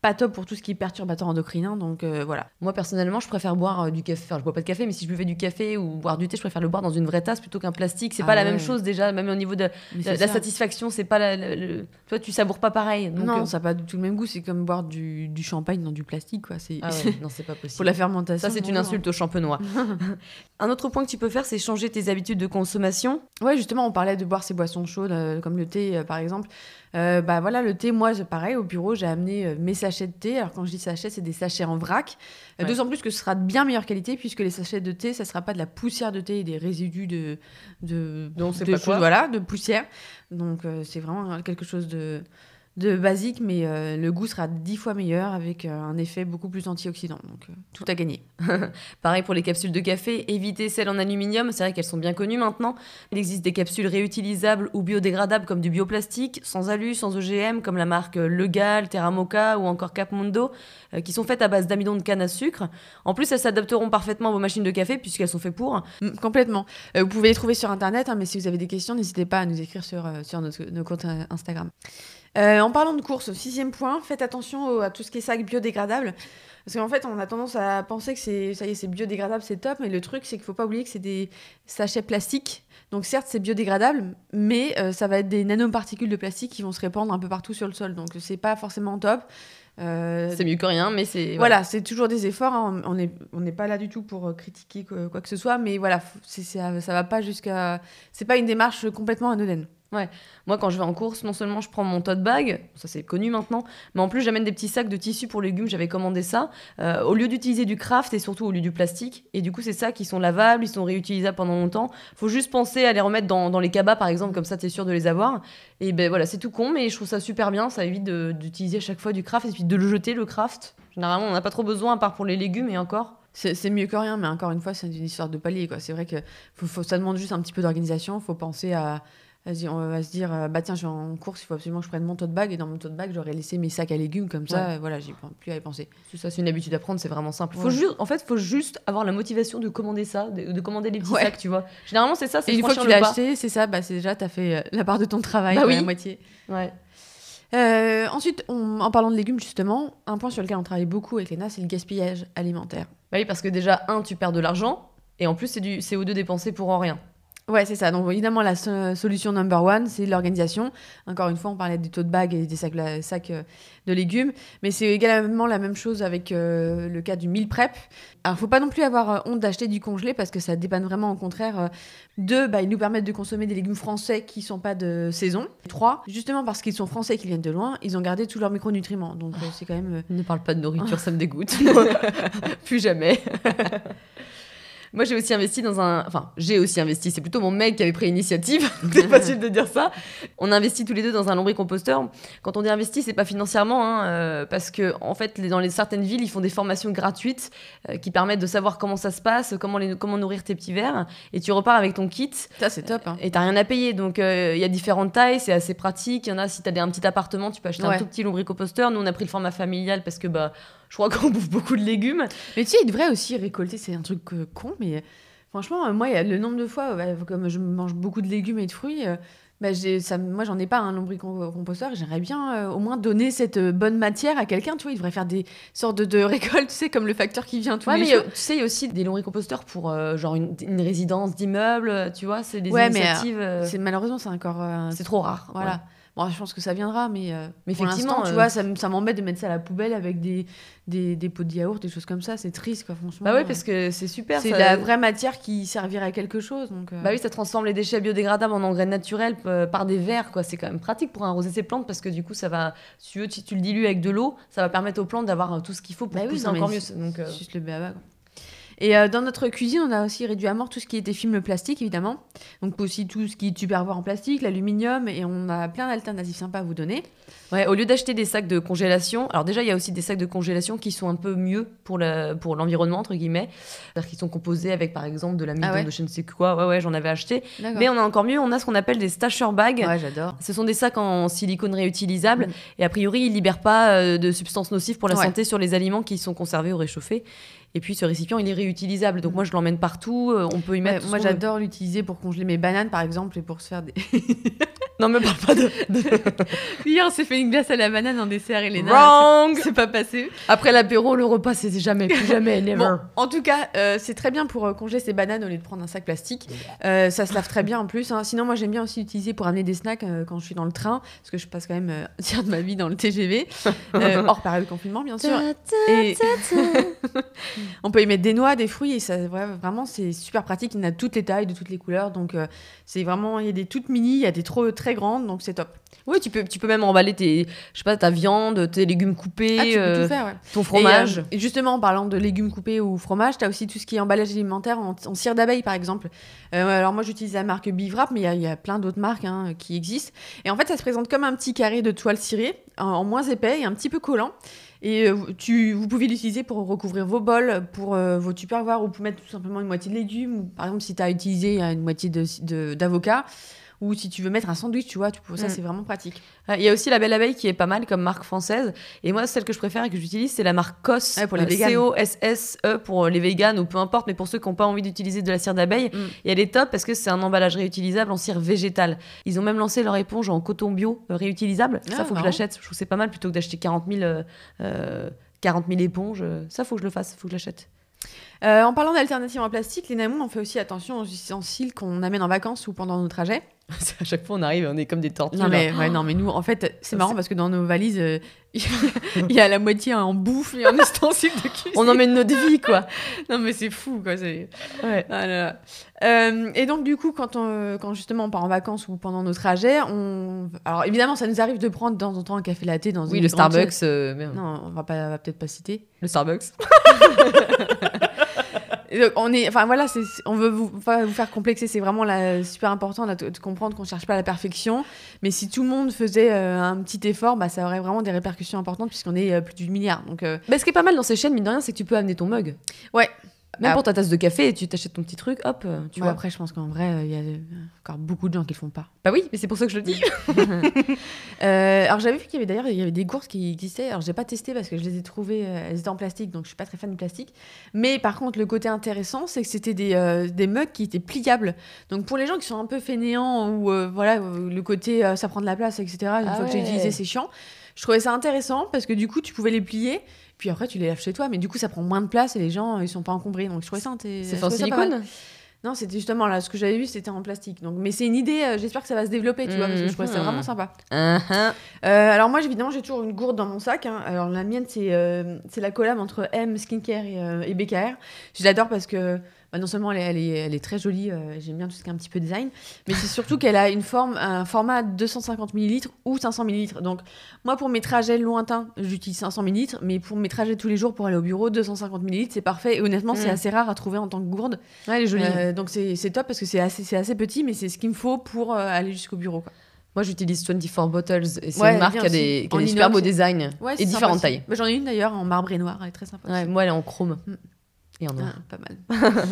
Speaker 2: pas top pour tout ce qui est perturbateur endocrinien. Donc euh, voilà.
Speaker 1: Moi personnellement, je préfère boire euh, du café. Enfin, je bois pas de café, mais si je buvais du café ou boire du thé, je préfère le boire dans une vraie tasse plutôt qu'un plastique. C'est
Speaker 2: Ah
Speaker 1: pas la même chose déjà, même au niveau de, la satisfaction. C'est pas la, la- le- toi, tu savoures pas pareil. Donc,
Speaker 2: non,
Speaker 1: euh,
Speaker 2: ça n'a pas du tout le même goût. C'est comme boire du, du champagne dans du plastique. Quoi. C'est
Speaker 1: ah ouais, non, c'est pas possible.
Speaker 2: pour la fermentation.
Speaker 1: Ça, c'est une insulte au champenois. Un autre point que tu peux faire, c'est changer tes habitudes de consommation.
Speaker 2: Ouais, justement, on parlait de boire ces boissons chaudes, comme le thé, par exemple. Euh, bah voilà, le thé, moi, pareil, au bureau, j'ai amené euh, mes sachets de thé. Alors, quand je dis sachets, c'est des sachets en vrac. Euh,
Speaker 1: Ouais.
Speaker 2: D'autant plus que ce sera de bien meilleure qualité, puisque les sachets de thé, ça sera pas de la poussière de thé et des résidus de. de
Speaker 1: c'est
Speaker 2: de
Speaker 1: pas quoi.
Speaker 2: Voilà, de poussière. Donc, euh, c'est vraiment quelque chose de de basique, mais euh, le goût sera dix fois meilleur avec euh, un effet beaucoup plus antioxydant. Donc, euh, tout à gagner.
Speaker 1: Pareil pour les capsules de café, évitez celles en aluminium, c'est vrai qu'elles sont bien connues maintenant. Il existe des capsules réutilisables ou biodégradables comme du bioplastique, sans alu, sans OGM, comme la marque Legal, Terra Mocha ou encore Capmundo, euh, qui sont faites à base d'amidon de canne à sucre. En plus, elles s'adapteront parfaitement à vos machines de café puisqu'elles sont faites pour.
Speaker 2: Mm, Complètement. Vous pouvez les trouver sur Internet, hein, mais si vous avez des questions, n'hésitez pas à nous écrire sur, sur notre, nos comptes Instagram. Euh, en parlant de course, sixième point, faites attention au- à tout ce qui est sac biodégradable. Parce qu'en fait, on a tendance à penser que c'est ça y est, c'est biodégradable, c'est top, mais le truc, c'est qu'il faut pas oublier que c'est des sachets plastiques. Donc certes, c'est biodégradable, mais euh, ça va être des nanoparticules de plastique qui vont se répandre un peu partout sur le sol. Donc c'est pas forcément top. Euh,
Speaker 1: C'est mieux que rien, mais c'est.
Speaker 2: voilà, c'est toujours des efforts. hein. On n'est on pas là du tout pour critiquer quoi, quoi que ce soit, mais voilà, c'est- ça, ça va pas jusqu'à. C'est pas une démarche complètement anodine.
Speaker 1: Moi, quand je vais en course, non seulement je prends mon tote bag, ça c'est connu maintenant, mais en plus j'amène des petits sacs de tissu pour légumes, j'avais commandé ça, euh, au lieu d'utiliser du craft et surtout au lieu du plastique. Et du coup, c'est ça qui sont lavables, ils sont réutilisables pendant longtemps. Faut juste penser à les remettre dans, les cabas, par exemple, comme ça t'es sûr de les avoir. Et ben voilà, c'est tout con, mais je trouve ça super bien, ça évite d'utiliser à chaque fois du craft et puis de le jeter, le craft. Généralement, on n'a pas trop besoin, à part pour les légumes et encore.
Speaker 2: C'est mieux que rien, mais encore une fois, c'est une histoire de palier. C'est vrai que faut, ça demande juste un petit peu d'organisation. Faut penser à, on va se dire euh, bah tiens, je vais en course, il faut absolument que je prenne mon tote bag. Et dans mon tote bag, j'aurais laissé mes sacs à légumes comme ça.
Speaker 1: Ouais.
Speaker 2: euh, Voilà, j'ai plus à y penser.
Speaker 1: C'est ça, c'est une habitude à prendre, c'est vraiment simple. Faut
Speaker 2: Ouais.
Speaker 1: juste, en fait, faut juste avoir la motivation de commander ça, de, de commander les petits
Speaker 2: Ouais.
Speaker 1: sacs, tu vois. Généralement, c'est ça, c'est
Speaker 2: Et une fois que tu l'as acheté, c'est ça, bah, c'est déjà, tu as fait euh, la part de ton travail,
Speaker 1: Bah oui.
Speaker 2: la moitié.
Speaker 1: Ouais.
Speaker 2: Euh, ensuite, on- en parlant de légumes, justement, un point sur lequel on travaille beaucoup avec Léna, c'est le gaspillage alimentaire.
Speaker 1: Bah oui, parce que déjà, un, tu perds de l'argent, et en plus, c'est du CO2 dépensé pour en rien.
Speaker 2: Ouais, c'est ça. Donc évidemment, la so- solution number one, c'est l'organisation. Encore une fois, on parlait des tote bags et des sacs, la- sacs euh, de légumes, mais c'est également la même chose avec euh, le cas du meal prep. Alors, faut pas non plus avoir euh, honte d'acheter du congelé parce que ça dépanne vraiment. Au contraire, euh, deux, bah, ils nous permettent de consommer des légumes français qui sont pas de saison. Trois, justement parce qu'ils sont français et qu'ils viennent de loin, ils ont gardé tous leurs micronutriments. Donc c'est quand même
Speaker 1: Ne parle pas de nourriture, ça me dégoûte. Plus jamais. Moi, j'ai aussi investi dans un. Enfin, j'ai aussi investi. C'est plutôt mon mec qui avait pris l'initiative. c'est facile de dire ça. On a investi tous les deux dans un lombricomposteur. Quand on dit investi, c'est pas financièrement, hein, euh, parce que en fait, dans les certaines villes, ils font des formations gratuites euh, qui permettent de savoir comment ça se passe, comment les, comment nourrir tes petits vers, et tu repars avec ton kit.
Speaker 2: ça, c'est top. hein.
Speaker 1: Et t'as rien à payer. Donc, euh, il y a différentes tailles, c'est assez pratique. Il y en a, si t'as un petit appartement, tu peux acheter un tout petit lombricomposteur. Nous, on a pris le format familial parce que, bah, je crois qu'on bouffe beaucoup de légumes.
Speaker 2: Mais tu sais, il devrait aussi récolter, c'est un truc euh, con, mais franchement, euh, moi, il y a le nombre de fois, ouais, comme je mange beaucoup de légumes et de fruits, euh, bah, j'ai- ça, moi, j'en ai pas un lombricomposteur. J'aimerais bien euh, au moins donner cette euh, bonne matière à quelqu'un. Tu vois, il devrait faire des sortes de, de récoltes, tu sais, comme le facteur qui vient tous
Speaker 1: Ouais,
Speaker 2: les
Speaker 1: mais
Speaker 2: jours.
Speaker 1: euh, tu sais, il y a aussi des lombricomposteurs pour, euh, genre, une, une résidence d'immeuble, tu vois, c'est des
Speaker 2: Ouais, mais,
Speaker 1: initiatives. euh,
Speaker 2: C'est malheureusement, c'est encore. euh,
Speaker 1: c'est trop rare.
Speaker 2: voilà.
Speaker 1: ouais.
Speaker 2: Bon, je pense que ça viendra, mais, euh,
Speaker 1: Mais
Speaker 2: pour
Speaker 1: effectivement,
Speaker 2: l'instant, tu
Speaker 1: euh,
Speaker 2: vois, ça, m'embête de mettre ça à la poubelle avec des, des, des pots de yaourt, des choses comme ça. C'est triste, quoi, franchement.
Speaker 1: Bah oui, parce que c'est super.
Speaker 2: c'est
Speaker 1: ça-
Speaker 2: la vraie matière qui servirait à quelque chose. Donc, euh,
Speaker 1: Bah oui, ça transforme les déchets biodégradables en engrais naturels euh, par des verres, quoi. C'est quand même pratique pour arroser ses plantes parce que du coup, ça va, si tu, veux, si tu le dilues avec de l'eau, ça va permettre aux plantes d'avoir euh, tout ce qu'il faut pour
Speaker 2: Bah oui,
Speaker 1: pousser
Speaker 2: non,
Speaker 1: encore mieux. Donc, euh,
Speaker 2: Juste le béaba, quoi. Et euh, dans notre cuisine, on a aussi réduit à mort tout ce qui était film plastique, évidemment. Donc aussi tout ce qui est tupperware en plastique, l'aluminium, et on a plein d'alternatives sympas à vous donner.
Speaker 1: Ouais, au lieu d'acheter des sacs de congélation, alors déjà il y a aussi des sacs de congélation qui sont un peu mieux pour le- pour l'environnement entre guillemets, c'est-à-dire qu'ils sont composés avec par exemple de l'amidon
Speaker 2: Ah ouais
Speaker 1: de je ne sais quoi. Ouais ouais, j'en avais acheté. Mais on a encore mieux, on a ce qu'on appelle des stasher bags.
Speaker 2: Ouais, j'adore.
Speaker 1: Ce sont des sacs en silicone réutilisables
Speaker 2: Mm.
Speaker 1: et a priori ils libèrent pas euh, de substances nocives pour la
Speaker 2: Ouais.
Speaker 1: santé sur les aliments qui sont conservés ou réchauffés. Et puis ce récipient il est réutilisable, donc moi je l'emmène partout. euh, on peut y.
Speaker 2: Ouais,
Speaker 1: mettre.
Speaker 2: moi, j'adore l'utiliser pour congeler mes bananes, par exemple, et pour se faire des.
Speaker 1: Non me parle pas de.
Speaker 2: Hier, on s'est fait une glace à la banane en dessert, Elena.
Speaker 1: Wrong.
Speaker 2: C'est pas passé.
Speaker 1: Après l'apéro, le repas c'est jamais, plus jamais, never.
Speaker 2: Bon, en tout cas, euh, c'est très bien pour euh, congeler ses bananes au lieu de prendre un sac plastique. Euh, ça se lave très bien en plus. hein. Sinon, moi, j'aime bien aussi l'utiliser pour amener des snacks euh, quand je suis dans le train, parce que je passe quand même un tiers de ma vie dans le TGV, hors période de confinement, bien sûr. Et on peut y mettre des noix, des fruits, et ça, ouais, vraiment, c'est super pratique. Il y en a toutes les tailles, de toutes les couleurs, donc euh, c'est vraiment, il y a des toutes mini, il y a des trop très grandes, donc c'est top.
Speaker 1: Oui, tu peux, tu peux même emballer tes, je sais pas, ta viande, tes légumes coupés,
Speaker 2: Ah, tu peux
Speaker 1: euh,
Speaker 2: tout faire, ouais.
Speaker 1: ton fromage.
Speaker 2: Et, euh, et justement, en parlant de légumes coupés ou fromage, tu as aussi tout ce qui est emballage alimentaire en, en cire d'abeille, par exemple. Alors moi, j'utilise la marque Bivrap, mais il y a- il y, a plein d'autres marques hein, qui existent. Et en fait, ça se présente comme un petit carré de toile cirée, en, en moins épais et un petit peu collant. Et euh, tu, vous pouvez l'utiliser pour recouvrir vos bols, pour euh, vos tupperwares, ou pour mettre tout simplement une moitié de légumes, par exemple si tu as utilisé euh, une moitié de- de- d'avocat, ou si tu veux mettre un sandwich, tu vois, tu peux, ça
Speaker 1: Mm.
Speaker 2: c'est vraiment pratique.
Speaker 1: Il y a aussi la Belle Abeille qui est pas mal comme marque française. Et moi, celle que je préfère et que j'utilise, c'est la marque COS.
Speaker 2: Ouais, pour les
Speaker 1: Euh,
Speaker 2: véganes.
Speaker 1: C-O-S-S-E pour les véganes ou peu importe, mais pour ceux qui n'ont pas envie d'utiliser de la cire d'abeille.
Speaker 2: Mm.
Speaker 1: Et elle est top parce que c'est un emballage réutilisable en cire végétale. Ils ont même lancé leur éponge en coton bio euh, réutilisable.
Speaker 2: Ah,
Speaker 1: ça, faut que je l'achète. Je trouve que c'est pas mal plutôt que d'acheter 40 000, euh, euh, 40 000 éponges. Euh, Ça, faut que je le fasse. Faut que je l'achète.
Speaker 2: Euh, en parlant d'alternatives en plastique, les Namou, on fait aussi attention aux ustensiles qu'on amène en vacances ou pendant nos trajets.
Speaker 1: à chaque fois, on arrive et on est comme des tortues.
Speaker 2: Non mais, ouais, non, mais nous, en fait, c'est marrant parce que dans nos valises, euh, il y a la moitié en bouffe et en ustensiles de cuisine.
Speaker 1: On emmène notre vie, quoi.
Speaker 2: Non mais c'est fou, quoi.
Speaker 1: Ouais.
Speaker 2: Ah là là. Euh, et donc du coup, quand, on, quand justement on part en vacances ou pendant nos trajets, on... alors évidemment, ça nous arrive de prendre de temps en temps un café latte dans
Speaker 1: Oui,
Speaker 2: une
Speaker 1: le
Speaker 2: grande
Speaker 1: Starbucks. euh.
Speaker 2: Non, on va pas, va peut-être pas citer.
Speaker 1: Le Starbucks.
Speaker 2: Donc, on est, enfin voilà, c'est, on veut vous, pas vous faire complexer. C'est vraiment la, super important là, de, de comprendre qu'on cherche pas la perfection. Mais si tout le monde faisait euh, un petit effort, bah, ça aurait vraiment des répercussions importantes puisqu'on est euh, plus du milliard. Donc euh,
Speaker 1: Bah, ce qui est pas mal dans ces chaînes, mine de rien, c'est que tu peux amener ton mug.
Speaker 2: Ouais.
Speaker 1: Même pour ta tasse de café, tu t'achètes ton petit truc, hop, euh, tu vois.
Speaker 2: après, je pense qu'en vrai, euh, il y a encore beaucoup de gens qui le font pas.
Speaker 1: Bah oui, mais c'est pour ça que je le dis.
Speaker 2: Euh, alors j'avais vu qu'il y avait d'ailleurs il y avait des gourdes qui existaient. Alors j'ai pas testé parce que je les ai trouvées, elles étaient en plastique, donc je suis pas très fan du plastique. Mais par contre le côté intéressant c'est que c'était des, euh, des mugs qui étaient pliables. Donc pour les gens qui sont un peu fainéants ou euh, voilà le côté ça prend de la place etc. Une
Speaker 1: Ah
Speaker 2: fois que j'ai utilisé c'est chiant. Je trouvais ça intéressant parce que du coup tu pouvais les plier. Puis après, tu les laves chez toi, mais du coup, ça prend moins de place et les gens, ils sont pas encombrés. Donc, je trouvais ça,
Speaker 1: C'est
Speaker 2: mal.
Speaker 1: silicone
Speaker 2: Non, c'était justement là, ce que j'avais vu, c'était en plastique. Donc, mais c'est une idée, euh, j'espère que ça va se développer, tu vois, parce que je trouvais ça vraiment sympa.
Speaker 1: Ah, ah.
Speaker 2: Euh, alors moi, évidemment, j'ai toujours une gourde dans mon sac. hein. Alors la mienne, c'est euh, la collab entre M Skincare et, euh, et BKR. Je l'adore parce que bah, non seulement elle est, elle est, elle est très jolie, euh, j'aime bien tout ce qui est un petit peu design, mais c'est surtout qu'elle a une forme, un format 250 ml ou 500 ml. Donc moi, pour mes trajets lointains, j'utilise 500 ml, mais pour mes trajets tous les jours pour aller au bureau, 250 ml, c'est parfait. Et honnêtement, c'est
Speaker 1: Mm.
Speaker 2: assez rare à trouver en tant que gourde.
Speaker 1: Ouais, elle est jolie.
Speaker 2: Euh, donc c'est top parce que c'est assez, petit, mais c'est ce qu'il me faut pour euh, aller jusqu'au bureau. quoi.
Speaker 1: Moi, j'utilise 24 Bottles et c'est
Speaker 2: Ouais,
Speaker 1: une marque qui a des, qui a des super beaux designs
Speaker 2: Ouais,
Speaker 1: et différentes tailles.
Speaker 2: Bah, J'en ai une d'ailleurs en marbre et noir, elle est très sympa.
Speaker 1: Ouais, moi, elle est en chrome
Speaker 2: Mm.
Speaker 1: Et en noir.
Speaker 2: Ah, pas mal.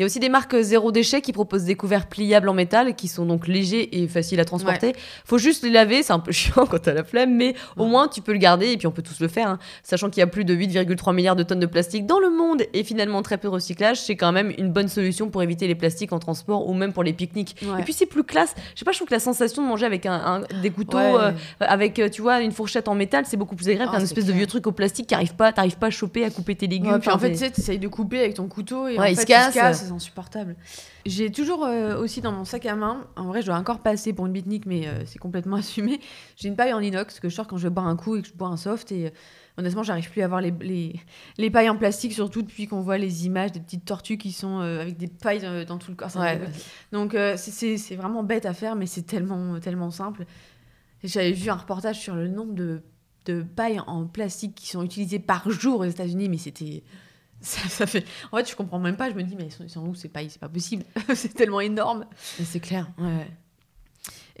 Speaker 1: Il y a aussi des marques zéro déchet qui proposent des couverts pliables en métal qui sont donc légers et faciles à transporter. Faut juste les laver, c'est un peu chiant quand t'as la flemme, mais au
Speaker 2: Ouais.
Speaker 1: moins tu peux le garder et puis on peut tous le faire. hein. Sachant qu'il y a plus de 8,3 milliards de tonnes de plastique dans le monde et finalement très peu de recyclage, c'est quand même une bonne solution pour éviter les plastiques en transport ou même pour les pique-niques.
Speaker 2: Ouais.
Speaker 1: Et puis c'est plus classe. Je sais pas, je trouve que la sensation de manger avec un, un- des couteaux,
Speaker 2: Ouais.
Speaker 1: euh, avec euh, tu vois une fourchette en métal, c'est beaucoup plus agréable
Speaker 2: Ah,
Speaker 1: qu'un espèce de vieux truc au plastique qui arrive pas, t'arrives pas à choper, à couper tes légumes.
Speaker 2: Ouais, puis en fait, tu t'essayes de couper avec ton couteau et
Speaker 1: Ouais,
Speaker 2: en
Speaker 1: il se casse.
Speaker 2: C'est insupportable. J'ai toujours euh, aussi dans mon sac à main, en vrai, je dois encore passer pour une bitnique, mais euh, c'est complètement assumé. J'ai une paille en inox que je sors quand je bois un coup et que je bois un soft. Et euh, honnêtement, j'arrive plus à avoir les, les, les pailles en plastique, surtout depuis qu'on voit les images des petites tortues qui sont avec des pailles dans tout le corps.
Speaker 1: Ouais.
Speaker 2: Donc, c'est- vraiment bête à faire, mais c'est tellement, tellement simple. J'avais vu un reportage sur le nombre de, de pailles en plastique qui sont utilisées par jour aux États-Unis, mais c'était. Ça, ça fait... En fait, je comprends même pas. Je me dis, mais ils sont, ils sont où C'est pas possible. c'est tellement énorme.
Speaker 1: C'est clair. Ouais.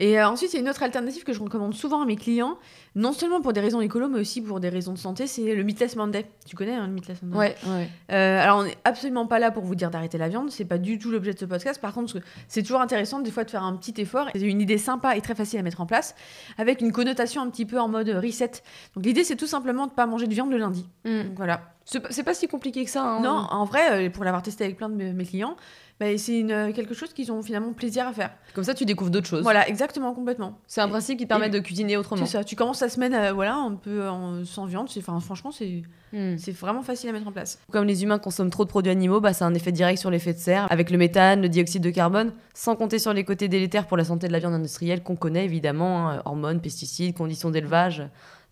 Speaker 2: Et euh, ensuite, il y a une autre alternative que je recommande souvent à mes clients, non seulement pour des raisons écolo, mais aussi pour des raisons de santé, c'est le Meatless Monday. Tu connais hein, le Meatless Monday?
Speaker 1: Ouais, ouais.
Speaker 2: Euh, alors, on n'est absolument pas là pour vous dire d'arrêter la viande, c'est pas du tout l'objet de ce podcast. Par contre, c'est toujours intéressant des fois de faire un petit effort. C'est une idée sympa et très facile à mettre en place, avec une connotation un petit peu en mode reset. Donc, l'idée, c'est tout simplement de pas manger de viande le lundi.
Speaker 1: Mm.
Speaker 2: Donc, voilà.
Speaker 1: C'est pas- si compliqué que ça. hein.
Speaker 2: Non, en vrai, euh, pour l'avoir testé avec plein de mes clients, bah, c'est euh, quelque chose qu'ils ont finalement plaisir à faire.
Speaker 1: Comme ça, tu découvres d'autres choses.
Speaker 2: Voilà, exactement, complètement.
Speaker 1: C'est un principe qui te permet
Speaker 2: Et-
Speaker 1: de cuisiner autrement.
Speaker 2: C'est ça. Tu commences ta semaine, euh, voilà, un peu en- sans viande. Enfin, franchement, c'est,
Speaker 1: Mm.
Speaker 2: c'est vraiment facile à mettre en place.
Speaker 1: Comme les humains consomment trop de produits animaux, bah, ça a un effet direct sur l'effet de serre, avec le méthane, le dioxyde de carbone, sans compter sur les côtés délétères pour la santé de la viande industrielle qu'on connaît évidemment, hein, hormones, pesticides, conditions d'élevage,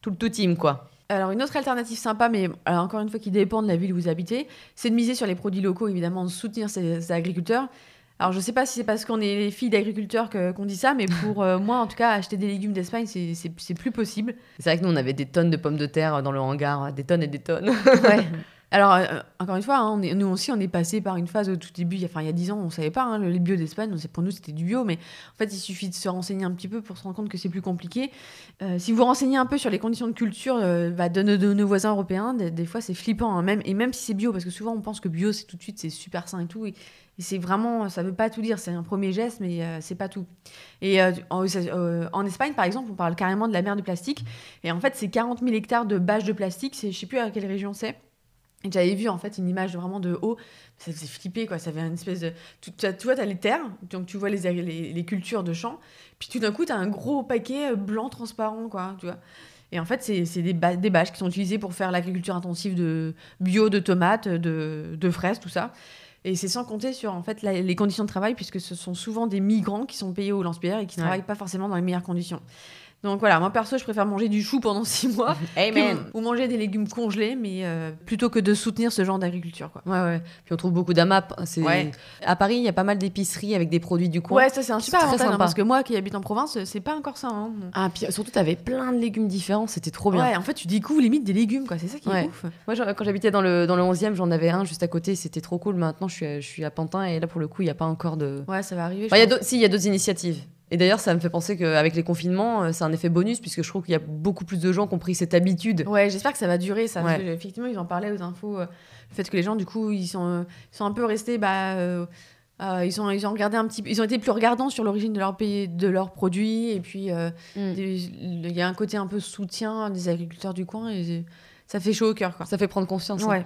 Speaker 1: tout le tout team quoi.
Speaker 2: Alors, une autre alternative sympa, mais alors, encore une fois qui dépend de la ville où vous habitez, c'est de miser sur les produits locaux, évidemment, de soutenir ces, ces agriculteurs. Alors, je sais pas si c'est parce qu'on est les filles d'agriculteurs qu'on dit ça, mais pour euh, moi, en tout cas, acheter des légumes d'Espagne, c'est plus possible.
Speaker 1: C'est vrai que nous on avait des tonnes de pommes de terre dans le hangar, des tonnes et des tonnes.
Speaker 2: Ouais. Alors, euh, encore une fois, hein, nous aussi, on est passé par une phase au tout début, il y a- enfin, il y a 10 ans, on savait pas, hein, le bio d'Espagne, pour nous, c'était du bio, mais en fait, il suffit de se renseigner un petit peu pour se rendre compte que c'est plus compliqué. Euh, si vous renseignez un peu sur les conditions de culture euh, bah, de, nos- de voisins européens, des, fois, c'est flippant, hein, même, et même si c'est bio, parce que souvent, on pense que bio, c'est tout de suite, c'est super sain et tout, et, c'est vraiment, ça veut pas tout dire, c'est un premier geste, mais euh, c'est pas tout. Et euh, en, euh, en Espagne, par exemple, on parle carrément de la mer du plastique, et en fait, c'est 40 000 hectares de bâches de plastique, je sais plus à quelle région c'est. J'avais vu en fait une image vraiment de haut, ça faisait flipper quoi, ça avait une espèce de. Tu, tu, vois, tu as les terres, donc tu vois les, les, les cultures de champs, puis tout d'un coup, tu as un gros paquet euh, blanc transparent quoi, tu vois. Et en fait, c'est c'est des, des bâches qui sont utilisées pour faire l'agriculture intensive de bio, de tomates, de, de fraises, tout ça. Et c'est sans compter sur en fait la- les conditions de travail, puisque ce sont souvent des migrants qui sont payés au lance-pierre et qui
Speaker 1: Ouais.
Speaker 2: travaillent pas forcément dans les meilleures conditions. Donc voilà, moi perso, je préfère manger du chou pendant six mois
Speaker 1: Amen.
Speaker 2: ou manger des légumes congelés, mais euh, plutôt que de soutenir ce genre d'agriculture. Quoi.
Speaker 1: Ouais ouais. Puis on trouve beaucoup d'AMAP. C'est
Speaker 2: Ouais.
Speaker 1: à Paris, il y a pas mal d'épiceries avec des produits du coin.
Speaker 2: Ouais, ça c'est un super avantage, hein, parce que moi qui habite en province, c'est pas encore ça. hein.
Speaker 1: Ah puis surtout t'avais plein de légumes différents, c'était trop bien.
Speaker 2: Ouais, en fait, tu découvres limite des légumes, quoi. C'est ça qui
Speaker 1: Ouais.
Speaker 2: est ouf.
Speaker 1: Moi, quand j'habitais dans le, dans le 11e, j'en avais un juste à côté, c'était trop cool. Maintenant, je suis, à- je suis à Pantin et là, pour le coup, il n'y a pas encore de.
Speaker 2: Ouais, ça va arriver. je
Speaker 1: Enfin, y a si, il y a d'autres initiatives. Et d'ailleurs, ça me fait penser qu'avec les confinements, euh, c'est un effet bonus, puisque je trouve qu'il y a beaucoup plus de gens qui ont pris cette habitude.
Speaker 2: Ouais, j'espère que ça va durer, ça. parce
Speaker 1: Ouais.
Speaker 2: que, effectivement, ils en parlaient aux infos. euh, le fait que les gens, du coup, ils sont, euh, ils sont un peu restés. Bah, euh, euh, ils, ont, ils ont regardé un petit ils ont été plus regardants sur l'origine de leur pays, de leurs produits, et puis euh,
Speaker 1: Mm.
Speaker 2: il y a un côté un peu soutien des agriculteurs du coin, et ça fait chaud au cœur, quoi.
Speaker 1: Ça fait prendre confiance. hein.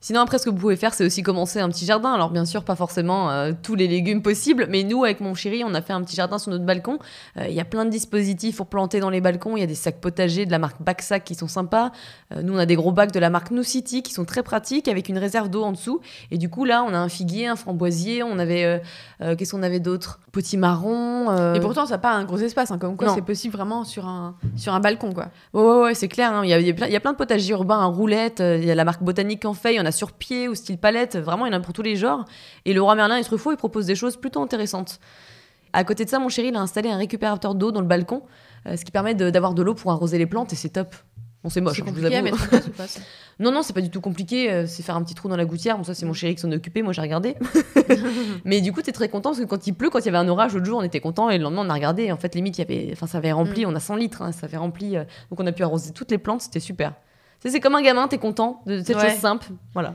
Speaker 1: Sinon, après, ce que vous pouvez faire, c'est aussi commencer un petit jardin. Alors, bien sûr, pas forcément euh, tous les légumes possibles, mais nous, avec mon chéri, on a fait un petit jardin sur notre balcon. Euh, Il y a plein de dispositifs pour planter dans les balcons. Il y a des sacs potagers de la marque Backsack qui sont sympas. Euh, nous, on a des gros bacs de la marque New City qui sont très pratiques avec une réserve d'eau en dessous. Et du coup, là, on a un figuier, un framboisier. On avait. Qu'est-ce qu'on avait d'autre? Potimarron. euh,
Speaker 2: Et pourtant, ça n'a pas un gros espace, hein, comme quoi c'est possible vraiment sur un, sur un balcon, quoi.
Speaker 1: Ouais, ouais, ouais, c'est clair. hein. Il y, a, y a plein, y a plein de potagers urbains à roulettes. euh, Il y a la marque Botanique en fait. En a sur pied ou style palette. Vraiment, il y en a pour tous les genres. Et le roi Merlin et Truffaut, ils proposent des choses plutôt intéressantes. À côté de ça, mon chéri, il a installé un récupérateur d'eau dans le balcon, euh, ce qui permet d'avoir de, l'eau pour arroser les plantes et c'est top. Bon, c'est moche, hein, je vous avoue.
Speaker 2: place pas
Speaker 1: Non, non, c'est pas du tout compliqué. euh, C'est faire un petit trou dans la gouttière. Bon, ça, c'est mon chéri qui s'en occupé. Moi, j'ai regardé. Mais du coup, t'es très content parce que quand il pleut, quand il y avait un orage l'autre jour, on était content. Et le lendemain, on a regardé. Et en fait, limite, il y avait, enfin, ça avait rempli. On a 100 litres. hein, ça avait rempli. euh, donc, on a pu arroser toutes les plantes. C'était super. C'est comme un gamin. T'es content de cette
Speaker 2: Ouais.
Speaker 1: chose simple. Voilà.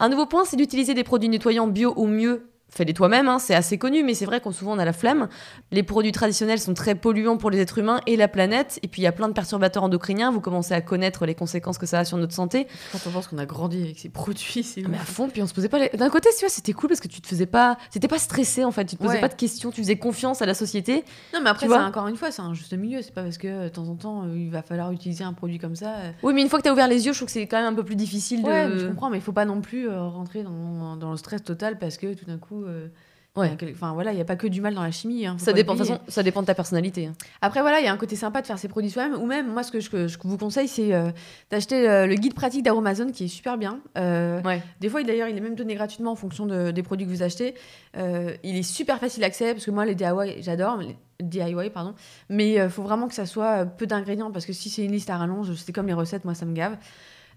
Speaker 1: Un nouveau point, c'est d'utiliser des produits nettoyants bio ou mieux fais-les toi-même, hein, c'est assez connu, mais c'est vrai qu'on souvent on a la flemme. Les produits traditionnels sont très polluants pour les êtres humains et la planète, et puis il y a plein de perturbateurs endocriniens, vous commencez à connaître les conséquences que ça a sur notre santé.
Speaker 2: Quand on pense qu'on a grandi avec ces produits, c'est
Speaker 1: Ah, mais à fond, puis on se posait pas les... D'un côté, tu vois, c'était cool parce que tu te faisais pas... C'était pas stressé, en fait, tu te posais
Speaker 2: Ouais.
Speaker 1: pas de questions, tu faisais confiance à la société.
Speaker 2: Non, mais après, c'est encore une fois, c'est un juste milieu. C'est pas parce que euh, de temps en temps, euh, il va falloir utiliser un produit comme ça. euh.
Speaker 1: Oui, mais une fois que t'as ouvert les yeux, je trouve que c'est quand même un peu plus difficile de...
Speaker 2: Ouais, mais je comprends, mais il faut pas non plus rentrer dans, dans le stress total parce que tout d'un coup. Euh,
Speaker 1: Ouais.
Speaker 2: Enfin voilà, il n'y a pas que du mal dans la chimie. hein,
Speaker 1: Ça dépend, de façon, ça dépend de ta personnalité. hein.
Speaker 2: Après, voilà, il y a un côté sympa de faire ses produits soi-même. Ou même, moi, ce que je, que je vous conseille, c'est euh, d'acheter euh, le guide pratique d'Aromazone qui est super bien. Euh,
Speaker 1: Ouais.
Speaker 2: Des fois, il- d'ailleurs, il est même donné gratuitement en fonction de- des produits que vous achetez. Il est super facile d'accès parce que moi, les DIY, j'adore. DIY, pardon. Mais il faut vraiment que ça soit peu d'ingrédients parce que si c'est une liste à rallonge, c'est comme les recettes, moi, ça me gave.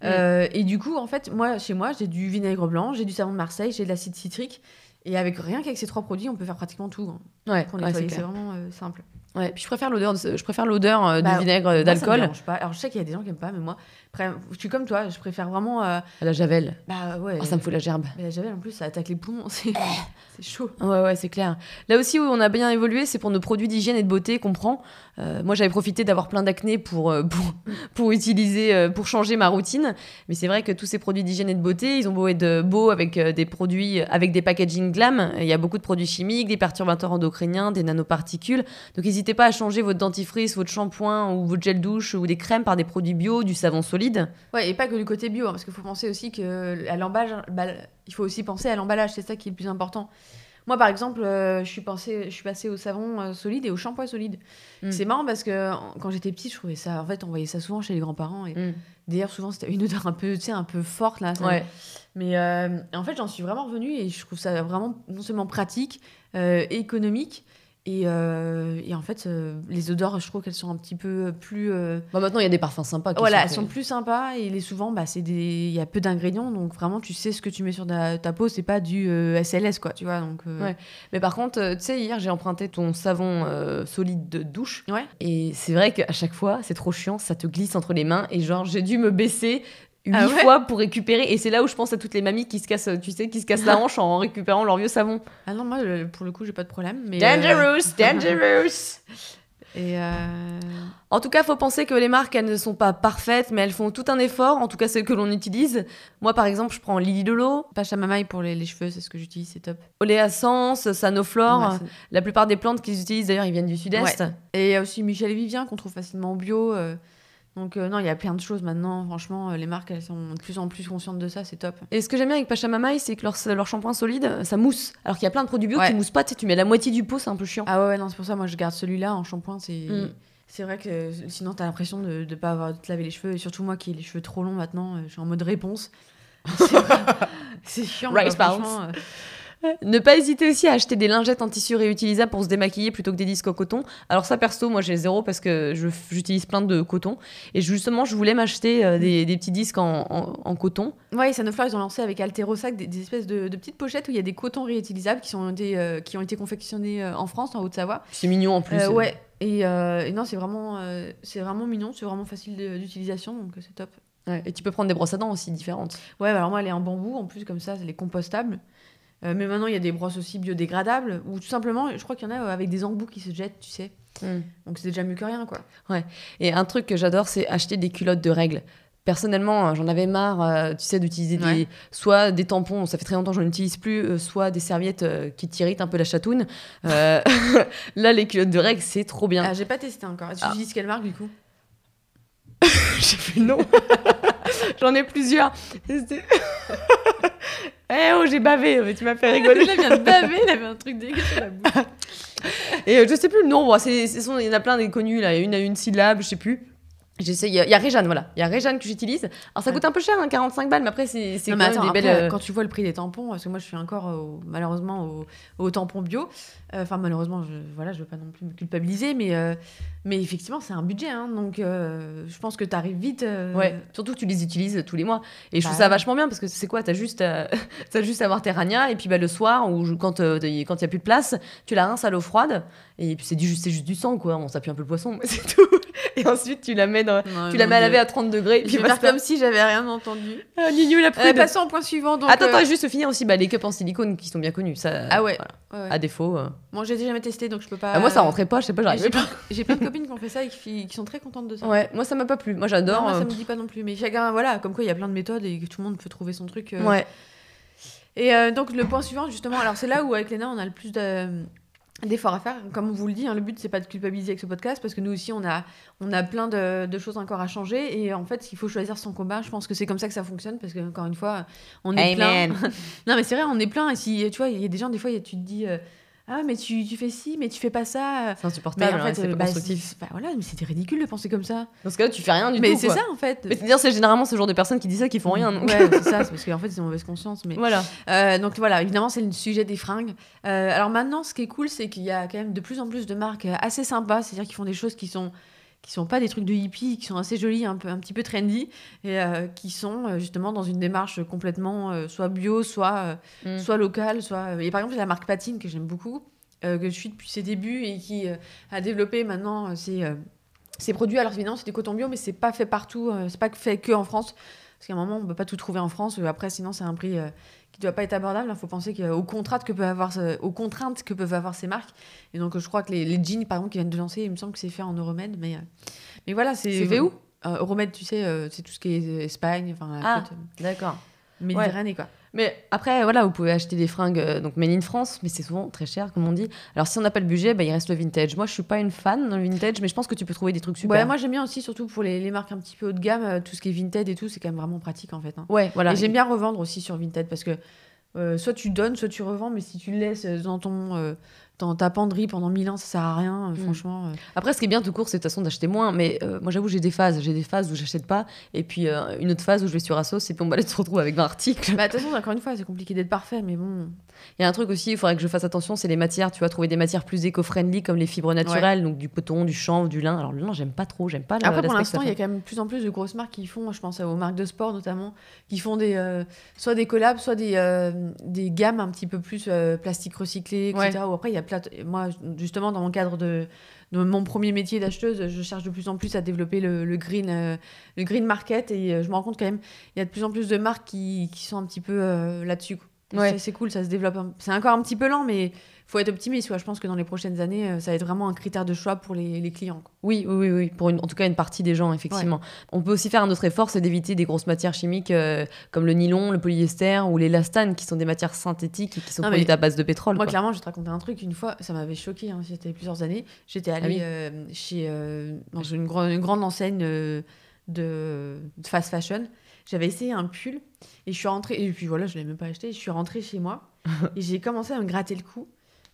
Speaker 2: Et du coup, en fait, moi, chez moi, j'ai du vinaigre blanc, j'ai du savon de Marseille, j'ai de l'acide citrique. Et avec rien qu'avec ces trois produits, on peut faire pratiquement tout hein,
Speaker 1: Ouais,
Speaker 2: pour
Speaker 1: ouais,
Speaker 2: nettoyer.
Speaker 1: c'est
Speaker 2: vraiment euh, simple.
Speaker 1: Ouais, puis je préfère l'odeur, de je préfère l'odeur euh,
Speaker 2: Bah,
Speaker 1: du vinaigre d'alcool.
Speaker 2: Alors, je sais qu'il y a des gens qui aiment pas, mais moi, je suis comme toi, je préfère vraiment. euh,
Speaker 1: la javel.
Speaker 2: bah ouais.
Speaker 1: Oh, ça me fout la gerbe.
Speaker 2: Mais la javel, en plus, ça attaque les poumons. C'est c'est chaud.
Speaker 1: Ouais, ouais, c'est clair. Là aussi où on a bien évolué, c'est pour nos produits d'hygiène et de beauté qu'on prend. Euh, moi, j'avais profité d'avoir plein d'acné pour, euh, pour, pour utiliser, euh, pour changer ma routine. Mais c'est vrai que tous ces produits d'hygiène et de beauté, ils ont beau être beaux avec des produits, avec des packaging glam. Il y a beaucoup de produits chimiques, des perturbateurs endocriniens, des nanoparticules. Donc, n'hésitez pas à changer votre dentifrice, votre shampoing ou votre gel douche ou des crèmes par des produits bio, du savon solide.
Speaker 2: Ouais, et pas que du côté bio, hein, parce qu'il faut penser aussi que à l'emballage, bah, il faut aussi penser à l'emballage, c'est ça qui est le plus important. Moi, par exemple, euh, je suis passée, je suis passée au savon euh, solide et au shampoing solide.
Speaker 1: Mm.
Speaker 2: C'est marrant parce que en- quand j'étais petite, je trouvais ça. En fait, on voyait ça souvent chez les grands-parents. Et d'ailleurs, souvent, c'était une odeur un peu, un peu forte là. ça-
Speaker 1: Ouais.
Speaker 2: Mais euh, en fait, j'en suis vraiment revenue et je trouve ça vraiment non seulement pratique, économique. Et, euh, et en fait, euh, les odeurs, je trouve qu'elles sont un petit peu plus. euh,
Speaker 1: Bah, maintenant, il y a des parfums sympas. qui
Speaker 2: voilà,
Speaker 1: sont
Speaker 2: elles sont plus sympas et les souvent, bah, c'est des, il y a peu d'ingrédients, donc vraiment, tu sais ce que tu mets sur ta, ta peau, c'est pas du euh, SLS quoi, tu vois. Donc euh,
Speaker 1: Ouais. Mais par contre, euh, tu sais, hier, j'ai emprunté ton savon euh, solide de douche.
Speaker 2: Ouais.
Speaker 1: Et c'est vrai qu'à chaque fois, c'est trop chiant, ça te glisse entre les mains. Et genre, j'ai dû me baisser huit
Speaker 2: Ah ouais
Speaker 1: fois pour récupérer. Et c'est là où je pense à toutes les mamies qui se cassent, tu sais, qui se cassent la hanche en récupérant leur vieux savon.
Speaker 2: Ah non, moi, pour le coup, j'ai pas de problème. Mais, euh,
Speaker 1: Dangerous, dangerous.
Speaker 2: et euh,
Speaker 1: En tout cas, faut penser que les marques, elles ne sont pas parfaites, mais elles font tout un effort, en tout cas celles que l'on utilise. Moi, par exemple, je prends Lily Lolo,
Speaker 2: Pachamamaï pour les, les cheveux, c'est ce que j'utilise, c'est top.
Speaker 1: Oléa Sens, Sanoflore.
Speaker 2: Ouais,
Speaker 1: La plupart des plantes qu'ils utilisent, d'ailleurs, ils viennent du sud-est.
Speaker 2: et il y a aussi Michel Vivien qu'on trouve facilement en bio. euh, donc euh, non, il y a plein de choses maintenant. Franchement, euh, les marques, elles sont de plus en plus conscientes de ça, c'est top.
Speaker 1: Et ce que j'aime bien avec Pachamamaï, c'est que leur, leur shampoing solide, ça mousse. Alors qu'il y a plein de produits bio
Speaker 2: Ouais.
Speaker 1: qui moussent pas, tu sais, tu mets la moitié du pot, c'est un peu chiant.
Speaker 2: Ah ouais, non, c'est pour ça, moi, je garde celui-là en shampoing, c'est...
Speaker 1: Mm.
Speaker 2: C'est vrai que euh, sinon, t'as l'impression de ne pas avoir de te laver les cheveux. Et surtout moi qui ai les cheveux trop longs maintenant, euh, je suis en mode réponse. C'est chiant.
Speaker 1: Rice
Speaker 2: euh.
Speaker 1: Ne pas hésiter aussi à acheter des lingettes en tissu réutilisables pour se démaquiller plutôt que des disques en coton. Alors ça, perso, moi j'ai zéro parce que j'utilise plein de coton. Et justement, je voulais m'acheter euh, des, des petits disques en, en- en coton.
Speaker 2: Ouais, Sanoflore, ils ont lancé avec Alterosac des, des espèces de, de petites pochettes où il y a des cotons réutilisables qui, sont euh, qui ont été confectionnés euh, en France, en Haute-Savoie.
Speaker 1: C'est mignon en plus.
Speaker 2: Euh, ouais, et, euh, et non, c'est vraiment, c'est vraiment mignon, c'est vraiment facile d'utilisation, donc c'est top.
Speaker 1: Ouais. Et tu peux prendre des brosses à dents aussi différentes.
Speaker 2: Ouais, bah alors moi, elle est en bambou, en plus, comme ça, elle est compostable. Euh, mais maintenant, il y a des brosses aussi biodégradables, ou tout simplement, je crois qu'il y en a euh, avec des embouts qui se jettent, tu sais. Donc c'est déjà mieux que rien, quoi.
Speaker 1: Et un truc que j'adore, c'est acheter des culottes de règles. Personnellement, euh, j'en avais marre, euh, tu sais, d'utiliser des,
Speaker 2: Ouais.
Speaker 1: soit des tampons, ça fait très longtemps que je n'utilise plus, euh, soit des serviettes euh, qui t'irritent un peu la chatoune. Là, les culottes de règles, c'est trop bien.
Speaker 2: Ah, j'ai pas testé encore. Tu
Speaker 1: Ah.
Speaker 2: utilises quelle marque, du coup?
Speaker 1: J'ai plus le nom. J'en ai plusieurs. Eh oh, j'ai bavé, mais tu m'as fait rigoler.
Speaker 2: Il vient de baver, il avait un truc dégueu sur la bouche.
Speaker 1: Et euh, je sais plus le nom, bon, c'est, c'est son- il y en a plein des connus, là, une à une syllabe, je sais plus. J'essaie, il y, a- il y a Réjeanne, voilà. Il y a Réjeanne que j'utilise. Alors ça coûte un peu cher, hein, 45 balles, mais après, c'est, quand
Speaker 2: mais
Speaker 1: même
Speaker 2: attends,
Speaker 1: des
Speaker 2: après,
Speaker 1: belles. euh,
Speaker 2: quand tu vois le prix des tampons, parce que moi je suis encore au- malheureusement au, au tampon bio. Euh, Enfin malheureusement, je voilà, je veux pas non plus me culpabiliser, mais euh, mais effectivement c'est un budget, hein, donc euh, je pense que tu arrives vite.
Speaker 1: Ouais, surtout que tu les utilises tous les mois. Et je
Speaker 2: Bah
Speaker 1: trouve ça
Speaker 2: ouais.
Speaker 1: vachement bien parce que c'est quoi T'as juste, à- t'as juste à avoir tes ragnas et puis bah, le soir ou quand euh, il quand y a plus de place, tu la rinces à l'eau froide et puis c'est du, c'est juste du sang quoi. On s'appuie un peu le poisson, mais c'est tout. Et ensuite tu la mets dans.
Speaker 2: Non,
Speaker 1: Tu la mets à laver à 30 degrés. et
Speaker 2: Je vais faire comme si j'avais rien entendu.
Speaker 1: Ah, Nino la
Speaker 2: Euh,
Speaker 1: prude.
Speaker 2: passons au point suivant. Donc,
Speaker 1: Attends,
Speaker 2: euh,
Speaker 1: attends, juste finir aussi bah, les cups en silicone qui sont bien connus. Ça,
Speaker 2: Ah ouais.
Speaker 1: voilà.
Speaker 2: ouais, ouais.
Speaker 1: À défaut. euh.
Speaker 2: Bon, j'ai jamais testé, donc je peux pas.
Speaker 1: Ah, moi, ça rentrait pas, je sais pas, j'arrivais
Speaker 2: J'ai
Speaker 1: pas.
Speaker 2: j'ai plein de copines qui ont fait ça et qui, qui sont très contentes de ça.
Speaker 1: Ouais, moi, ça m'a pas plu. Moi, j'adore.
Speaker 2: moi,
Speaker 1: euh,
Speaker 2: ça me dit pas non plus. Mais chacun, voilà, comme quoi il y a plein de méthodes et que tout le monde peut trouver son truc. euh.
Speaker 1: Ouais.
Speaker 2: Et euh, donc, le point suivant, justement, alors c'est là où avec Léna, on a le plus de- d'efforts à faire. Comme on vous le dit, hein, le but, c'est pas de culpabiliser avec ce podcast parce que nous aussi, on a, on a plein de, de choses encore à changer. Et en fait, il faut choisir son combat. Je pense que c'est comme ça que ça fonctionne parce que, encore une fois, on est
Speaker 1: Amen.
Speaker 2: plein. non, mais c'est vrai, on est plein. Et si, tu vois, il y a des gens, des fois, tu te dis. euh, ah, mais tu, tu fais ci, mais tu fais pas ça.
Speaker 1: C'est insupportable,
Speaker 2: Bah, en
Speaker 1: hein,
Speaker 2: fait,
Speaker 1: c'est
Speaker 2: euh,
Speaker 1: pas
Speaker 2: bah,
Speaker 1: constructif.
Speaker 2: c'est- bah, voilà, mais c'était ridicule de penser comme ça.
Speaker 1: Dans ce cas-là, tu fais rien du
Speaker 2: mais
Speaker 1: tout.
Speaker 2: c'est
Speaker 1: quoi.
Speaker 2: ça, en fait.
Speaker 1: Mais c'est-à-dire, c'est généralement ce genre de personnes qui disent ça qui font rien. donc.
Speaker 2: Ouais, c'est ça, c'est parce qu'en fait, c'est mauvaise conscience. Mais...
Speaker 1: Voilà.
Speaker 2: Euh, donc voilà, évidemment, c'est le sujet des fringues. Euh, alors maintenant, ce qui est cool, c'est qu'il y a quand même de plus en plus de marques assez sympas, c'est-à-dire qui font des choses qui sont qui sont pas des trucs de hippie, qui sont assez jolies, un peu un petit peu trendy, et euh, qui sont euh, justement dans une démarche complètement euh, soit bio, soit euh,
Speaker 1: Mm.
Speaker 2: soit locale, soit. Et par exemple, la marque Patine que j'aime beaucoup, que je suis depuis ses débuts et qui a développé maintenant ses, ses produits. Alors évidemment, c'est du coton bio, mais c'est pas fait partout, c'est pas fait que en France. Parce qu'à un moment, on peut pas tout trouver en France. Après, sinon, c'est un prix euh, qui doit pas être abordable. Il faut penser qu'aux contraintes que peuvent avoir, ce- aux contraintes que peuvent avoir ces marques. Et donc, je crois que les, les jeans, par exemple, qui viennent de lancer, il me semble que c'est fait en Euromède, mais euh, mais voilà, c'est.
Speaker 1: C'est fait où
Speaker 2: Euh, Euromède, tu sais, c'est tout ce qui est Espagne, enfin
Speaker 1: Ah. D'accord.
Speaker 2: méditerranée, quoi.
Speaker 1: Mais après, voilà, vous pouvez acheter des fringues euh, donc made in France, mais c'est souvent très cher, comme on dit. Alors, si on n'a pas le budget, bah, il reste le vintage. Moi, je suis pas une fan dans le vintage, mais je pense que tu peux trouver des trucs super.
Speaker 2: Ouais, moi j'aime bien aussi, surtout pour les, les marques un petit peu haut de gamme, euh, tout ce qui est Vinted et tout, c'est quand même vraiment pratique en fait. hein.
Speaker 1: Ouais, voilà.
Speaker 2: Et j'aime bien revendre aussi sur Vinted parce que euh, soit tu donnes, soit tu revends, mais si tu le laisses dans ton euh, dans ta penderie pendant mille ans, ça sert à rien, euh,
Speaker 1: Mm.
Speaker 2: franchement. euh.
Speaker 1: Après, ce qui est bien tout court, c'est de toute façon d'acheter moins. Mais euh, moi, j'avoue, j'ai des phases. J'ai des phases où j'achète pas, et puis euh, une autre phase où je vais sur Asos, et puis on va aller se retrouver avec 20 articles.
Speaker 2: Bah, de toute façon, encore une fois, c'est compliqué d'être parfait, mais bon.
Speaker 1: Il y a un truc aussi, il faudrait que je fasse attention, c'est les matières. Tu vas trouver des matières plus éco-friendly comme les fibres naturelles, donc du coton, du chanvre, du lin. Alors le lin, j'aime pas trop, j'aime pas
Speaker 2: Après, pour l'instant, il y a quand même plus en plus de grosses marques qui font, je pense aux marques de sport notamment, qui font des, euh, soit des collabs, soit des, des gammes un petit peu plus plastique recyclé, etc. Ou après, il y a Moi, justement, dans mon cadre de, de mon premier métier d'acheteuse, je cherche de plus en plus à développer le, le green, euh, le green market et euh, je me rends compte quand même, il y a de plus en plus de marques qui, qui sont un petit peu euh, là-dessus.
Speaker 1: Ouais.
Speaker 2: c'est- cool, ça se développe. C'est encore un petit peu lent, mais faut être optimiste. quoi. Je pense que dans les prochaines années, euh, ça va être vraiment un critère de choix pour les, les clients. quoi.
Speaker 1: Oui, oui, oui, pour une, en tout cas une partie des gens, effectivement. On peut aussi faire un autre effort, c'est d'éviter des grosses matières chimiques euh, comme le nylon, le polyester ou l'élastane, qui sont des matières synthétiques et qui sont
Speaker 2: Non,
Speaker 1: produites à base de pétrole.
Speaker 2: Moi,
Speaker 1: quoi.
Speaker 2: clairement, je vais te raconter un truc. Une fois, ça m'avait choqué. Hein, C'était plusieurs années. J'étais allée
Speaker 1: Ah oui.
Speaker 2: euh, chez euh, dans une, une grande enseigne de, de fast fashion. J'avais essayé un pull et je suis rentrée. Et puis voilà, je l'ai même pas acheté. Je suis rentrée chez moi et j'ai commencé à me gratter le cou.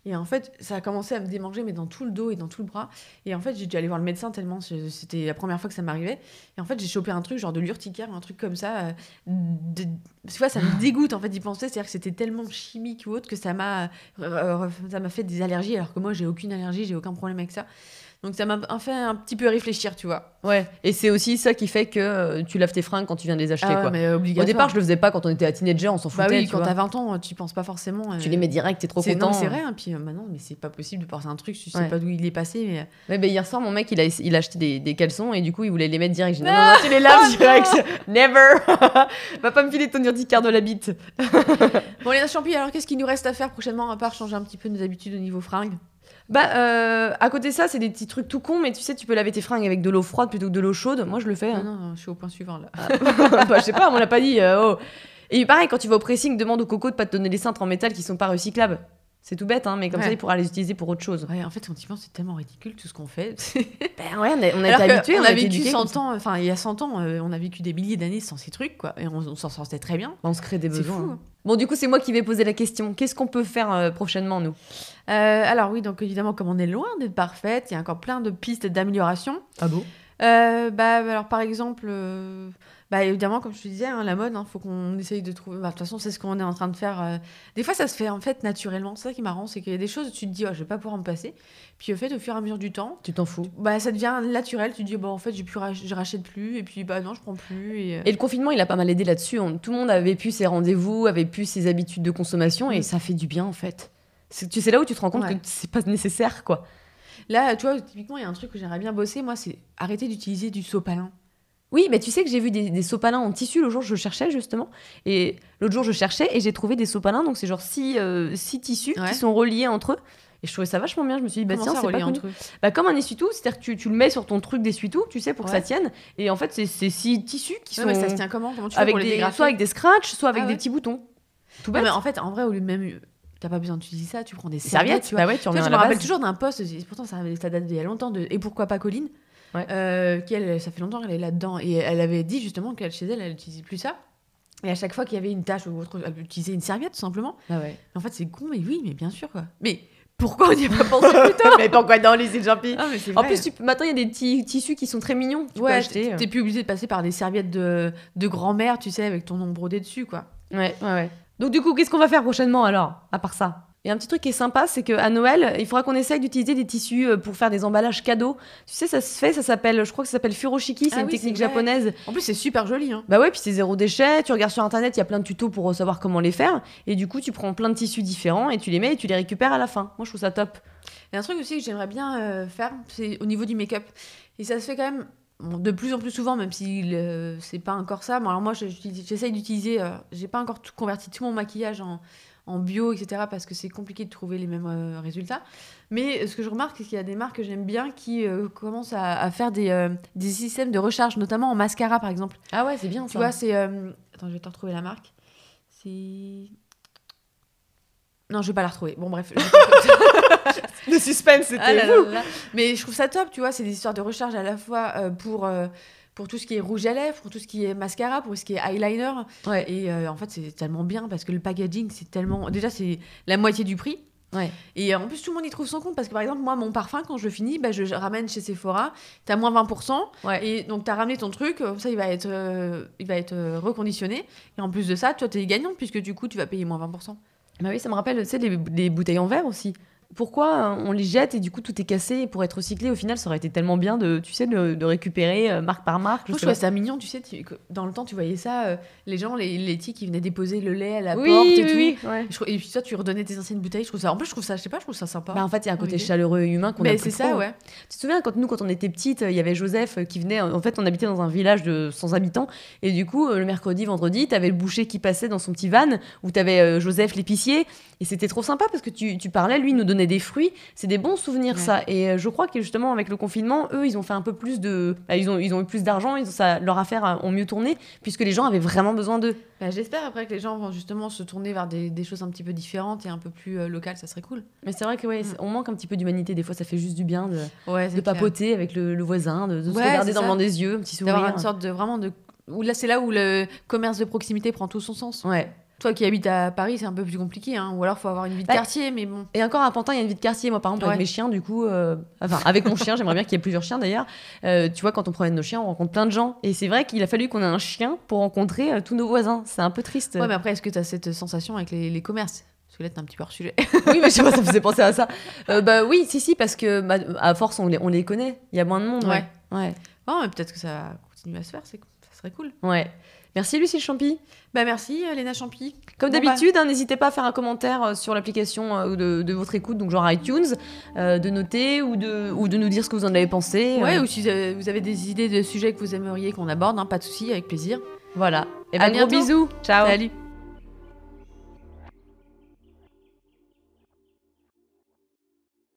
Speaker 2: Et en fait, ça a commencé à me démanger, mais dans tout le dos et dans tout le bras. Et en fait, j'ai dû aller voir le médecin tellement c'était la première fois que ça m'arrivait. Et en fait, j'ai chopé un truc, genre de l'urticaire, un truc comme ça. euh, de... Tu vois, ça me dégoûte en fait d'y penser. C'est-à-dire que c'était tellement chimique ou autre que ça m'a ça m'a fait des allergies, alors que moi, j'ai aucune allergie, j'ai aucun problème avec ça. Donc ça m'a fait un petit peu réfléchir, tu vois.
Speaker 1: Ouais, et c'est aussi ça qui fait que euh, tu laves tes fringues quand tu viens de les acheter.
Speaker 2: Ah ouais,
Speaker 1: quoi.
Speaker 2: mais
Speaker 1: Au
Speaker 2: obligatoire.
Speaker 1: départ, je le faisais pas quand on était à teenager, on s'en
Speaker 2: Bah
Speaker 1: foutait.
Speaker 2: oui,
Speaker 1: tu
Speaker 2: quand t'as 20 ans, tu penses pas forcément.
Speaker 1: Tu
Speaker 2: euh,
Speaker 1: les mets direct, t'es trop content.
Speaker 2: Mais c'est vrai, hein, puis euh, maintenant, mais c'est pas possible de porter un truc, tu sais
Speaker 1: Ouais.
Speaker 2: pas d'où il est passé. Mais...
Speaker 1: Bah, hier soir, mon mec, il a, il a acheté des, des caleçons et du coup, il voulait les mettre direct. J'ai dit, non, non, non, tu les laves direct. Never. Va pas me filer ton urticaire de la bite.
Speaker 2: Bon, les Champi, alors qu'est-ce qu'il nous reste à faire prochainement, à part changer un petit peu nos habitudes au niveau fringues?
Speaker 1: Bah, euh, à côté de ça, c'est des petits trucs tout cons, mais tu sais, tu peux laver tes fringues avec de l'eau froide plutôt que de l'eau chaude. Moi, je le fais.
Speaker 2: Ah
Speaker 1: hein.
Speaker 2: non, non, je suis au point suivant là.
Speaker 1: bah, je sais pas, on l'a pas dit. euh, oh. Et pareil, quand tu vas au pressing, demande au coco de pas te donner des cintres en métal qui sont pas recyclables. C'est tout bête, hein, mais comme
Speaker 2: Ouais.
Speaker 1: ça, il pourra les utiliser pour autre chose.
Speaker 2: Ouais, en fait, quand c'est tellement ridicule tout ce qu'on fait.
Speaker 1: Ben ouais, on a, on
Speaker 2: que
Speaker 1: habitués,
Speaker 2: on,
Speaker 1: on,
Speaker 2: a vécu
Speaker 1: éduqués
Speaker 2: 100
Speaker 1: comme ça.
Speaker 2: ans, enfin, il y a 100 ans, euh, on a vécu des milliers d'années sans ces trucs, quoi. Et on, on s'en sortait très bien.
Speaker 1: On se crée des besoins.
Speaker 2: fou.
Speaker 1: hein. Bon, du coup, c'est moi qui vais poser la question. Qu'est-ce qu'on peut faire euh, prochainement, nous?
Speaker 2: Euh, alors oui, donc évidemment, comme on est loin d'être parfaite, il y a encore plein de pistes d'amélioration.
Speaker 1: Ah bon?
Speaker 2: Bah, alors par exemple, bah, évidemment, comme je te disais, hein, la mode, il faut qu'on essaye de trouver. bah, De toute façon, c'est ce qu'on est en train de faire. euh. Des fois, ça se fait en fait naturellement. C'est ça qui est marrant, c'est qu'il y a des choses, tu te dis, oh, je vais pas pouvoir me passer. Puis au fait, au fur et à mesure du temps,
Speaker 1: Tu t'en fous.
Speaker 2: bah, ça devient naturel. Tu te dis, bon, en fait, j'ai plus rach- je rachète plus. Et puis, bah non, je prends plus. Et, euh,
Speaker 1: Et le confinement, il a pas mal aidé là-dessus. On- Tout le monde avait pu ses rendez-vous, avait pu ses habitudes de consommation, et ça fait du bien, en fait. C'est- Tu sais là où tu te rends compte
Speaker 2: Ouais.
Speaker 1: que c'est pas nécessaire, quoi.
Speaker 2: Là, tu vois, typiquement, il y a un truc que j'aimerais bien bosser, moi, c'est arrêter d'utiliser du sopalin.
Speaker 1: Oui, mais tu sais que j'ai vu des, des sopalins en tissu l'autre jour, je cherchais justement. Et l'autre jour, je cherchais et j'ai trouvé des sopalins, donc c'est genre six, euh, six tissus
Speaker 2: Ouais.
Speaker 1: qui sont reliés entre eux. Et je trouvais ça vachement bien. Je me suis dit, bah
Speaker 2: Comment
Speaker 1: tiens,
Speaker 2: ça,
Speaker 1: c'est pas
Speaker 2: relié
Speaker 1: connu.
Speaker 2: entre eux?
Speaker 1: Bah, comme un essuie-tout, c'est-à-dire que tu, tu le mets sur ton truc d'essuie-tout, tu sais, pour que
Speaker 2: Ouais.
Speaker 1: ça tienne. Et en fait, c'est c'est six tissus qui
Speaker 2: Ouais,
Speaker 1: sont
Speaker 2: mais ça se tient comment? Comment tu fais
Speaker 1: avec
Speaker 2: pour les
Speaker 1: des,
Speaker 2: dégrafer?
Speaker 1: soit avec des scratchs, soit avec
Speaker 2: Ah
Speaker 1: des
Speaker 2: ouais.
Speaker 1: petits boutons. Tout bête.
Speaker 2: mais en fait, en vrai, au lieu de même. T'as pas besoin d'utiliser ça, tu prends des
Speaker 1: Des
Speaker 2: serviettes,
Speaker 1: serviettes,
Speaker 2: tu vois.
Speaker 1: bah ouais, tu
Speaker 2: Tu vois,
Speaker 1: reviens
Speaker 2: je
Speaker 1: à
Speaker 2: me
Speaker 1: la
Speaker 2: rappelle
Speaker 1: base.
Speaker 2: toujours d'un poste, et pourtant ça, ça date d'il y a longtemps, de Et pourquoi pas Colline?
Speaker 1: Ouais.
Speaker 2: euh, qui, elle, Ça fait longtemps qu'elle est là-dedans. Et elle avait dit justement qu'elle, chez elle, elle n'utilisait plus ça. Et à chaque fois qu'il y avait une tâche ou autre, elle utilisait une serviette tout simplement.
Speaker 1: Ah ouais.
Speaker 2: En fait, c'est con, mais oui, mais bien sûr quoi. Mais pourquoi on n'y a pas pensé plus tard?
Speaker 1: Mais pourquoi dans les Jean-Pi
Speaker 2: Ah, mais c'est
Speaker 1: En plus, tu maintenant, il y a des petits tissus qui sont très mignons. Tu
Speaker 2: ouais,
Speaker 1: acheter.
Speaker 2: t'es t'es plus obligé de passer par des serviettes de, de grand-mère, tu sais, avec ton nom brodé dessus quoi.
Speaker 1: Ouais, ouais, ouais. Donc du coup, qu'est-ce qu'on va faire prochainement alors, à part ça? Et un petit truc qui est sympa, c'est qu'à Noël, il faudra qu'on essaye d'utiliser des tissus euh, pour faire des emballages cadeaux. Tu sais, ça se fait, ça s'appelle, je crois que ça s'appelle furoshiki, c'est
Speaker 2: Ah
Speaker 1: une
Speaker 2: oui,
Speaker 1: technique japonaise.
Speaker 2: En plus, c'est super joli. Hein.
Speaker 1: Bah ouais, puis c'est zéro déchet. Tu regardes sur internet, il y a plein de tutos pour savoir comment les faire. Et du coup, tu prends plein de tissus différents et tu les mets et tu les récupères à la fin. Moi, je trouve ça top.
Speaker 2: Et un truc aussi que j'aimerais bien euh, faire, c'est au niveau du make-up. Et ça se fait quand même bon, de plus en plus souvent, même si euh, c'est pas encore ça. Bon, alors moi, j'essaye d'utiliser. euh, J'ai pas encore tout converti tout mon maquillage en, en bio, etc. Parce que c'est compliqué de trouver les mêmes euh, résultats. Mais euh, ce que je remarque, c'est qu'il y a des marques que j'aime bien qui euh, commencent à, à faire des, euh, des systèmes de recharge, notamment en mascara, par exemple.
Speaker 1: Ah ouais, c'est bien
Speaker 2: Tu vois, c'est. euh, Attends, je vais te retrouver la marque. C'est. Non, je vais pas la retrouver. Bon, bref.
Speaker 1: le suspense, c'était
Speaker 2: Ah là là là là. Mais je trouve ça top, tu vois, c'est des histoires de recharge à la fois euh, pour, euh, pour tout ce qui est rouge à lèvres, pour tout ce qui est mascara, pour ce qui est eyeliner.
Speaker 1: Ouais.
Speaker 2: Et euh, en fait, c'est tellement bien parce que le packaging, c'est tellement. Déjà, c'est la moitié du prix.
Speaker 1: Ouais.
Speaker 2: Et euh, en plus, tout le monde y trouve son compte parce que par exemple, moi, mon parfum, quand je le finis, bah, je ramène chez Sephora, t'as moins 20%.
Speaker 1: Ouais.
Speaker 2: Et donc, t'as ramené ton truc, ça, il va être, euh, il va être euh, reconditionné. Et en plus de ça, toi, t'es gagnante puisque du coup, tu vas payer moins 20%.
Speaker 1: Bah oui, ça me rappelle, tu sais, les, les bouteilles en verre aussi. Pourquoi euh, on les jette et du coup tout est cassé pour être recyclé? Au final, ça aurait été tellement bien de, tu sais, de, de récupérer euh, marque par marque. je
Speaker 2: Moi, je trouvais ça mignon, tu sais, tu- dans le temps, tu voyais ça, euh, les gens, les laitiers qui venaient déposer le lait à la
Speaker 1: oui,
Speaker 2: porte et
Speaker 1: oui,
Speaker 2: tout.
Speaker 1: oui, ouais.
Speaker 2: Et puis toi, tu redonnais tes anciennes bouteilles. Je trouve ça. En plus, je trouve ça, je sais pas, je trouve ça sympa.
Speaker 1: Bah, en fait, il y a un côté chaleureux et humain qu'on a
Speaker 2: c'est ça,
Speaker 1: trop.
Speaker 2: ouais.
Speaker 1: Tu te souviens quand nous, quand on était petites, il y avait Joseph euh, qui venait. En fait, on habitait dans un village de 100 habitants et du coup, le mercredi, vendredi, t'avais le boucher qui passait dans son petit van où t'avais euh, Joseph l'épicier et c'était trop sympa parce que tu, tu parlais, lui nous donnait des fruits. C'est des bons souvenirs
Speaker 2: Ouais.
Speaker 1: ça. Et euh, je crois que justement avec le confinement, eux, ils ont fait un peu plus de, bah, ils ont ils ont eu plus d'argent, ils ont ça, leur affaire a- ont mieux tourné puisque les gens avaient vraiment besoin d'eux.
Speaker 2: Bah, J'espère après que les gens vont justement se tourner vers des, des choses un petit peu différentes et un peu plus euh, locales. Ça serait cool.
Speaker 1: Mais c'est vrai que ouais,
Speaker 2: Mm.
Speaker 1: on manque un petit peu d'humanité. Des fois, ça fait juste du bien de,
Speaker 2: Ouais,
Speaker 1: de papoter avec le, le voisin, de, de se regarder dans le blanc des yeux, un petit sourire.
Speaker 2: D'avoir une sorte de vraiment de. Où là, c'est là où le commerce de proximité prend tout son sens.
Speaker 1: Ouais.
Speaker 2: Toi qui habites à Paris, c'est un peu plus compliqué, hein. Ou alors, faut avoir une vie de
Speaker 1: Bah,
Speaker 2: quartier, mais bon.
Speaker 1: Et encore à Pantin, il y a une vie de quartier. Moi, par exemple,
Speaker 2: Ouais.
Speaker 1: avec mes chiens, du coup, euh, enfin, avec mon chien, j'aimerais bien qu'il y ait plusieurs chiens d'ailleurs. Euh, tu vois, quand on promène nos chiens, on rencontre plein de gens. Et c'est vrai qu'il a fallu qu'on ait un chien pour rencontrer euh, tous nos voisins. C'est un peu triste.
Speaker 2: Ouais, mais après, est-ce que tu as cette sensation avec les, les commerces? Parce que là, t'es un petit peu hors sujet.
Speaker 1: Oui, mais je sais pas, ça me faisait penser à ça. Bah oui, si, si, parce que bah, à force, on les, on les connaît. Il y a moins de monde. Ouais. Ouais.
Speaker 2: Oh, mais peut-être que ça va continuer à se faire, c'est ça serait cool.
Speaker 1: ouais. Merci, Lucille Champy.
Speaker 2: Bah merci, euh, Léna Champy.
Speaker 1: Comme
Speaker 2: Bon, bah.
Speaker 1: d'habitude, hein, n'hésitez pas à faire un commentaire euh, sur l'application euh, de, de votre écoute, donc genre iTunes, euh, de noter ou de, ou de nous dire ce que vous en avez pensé.
Speaker 2: Ouais,
Speaker 1: euh,
Speaker 2: ou si vous avez- des idées de sujets que vous aimeriez qu'on aborde, hein, pas de souci, avec plaisir.
Speaker 1: Voilà. Et
Speaker 2: À
Speaker 1: ben, gros
Speaker 2: bientôt.
Speaker 1: bisous. Ciao.
Speaker 2: Salut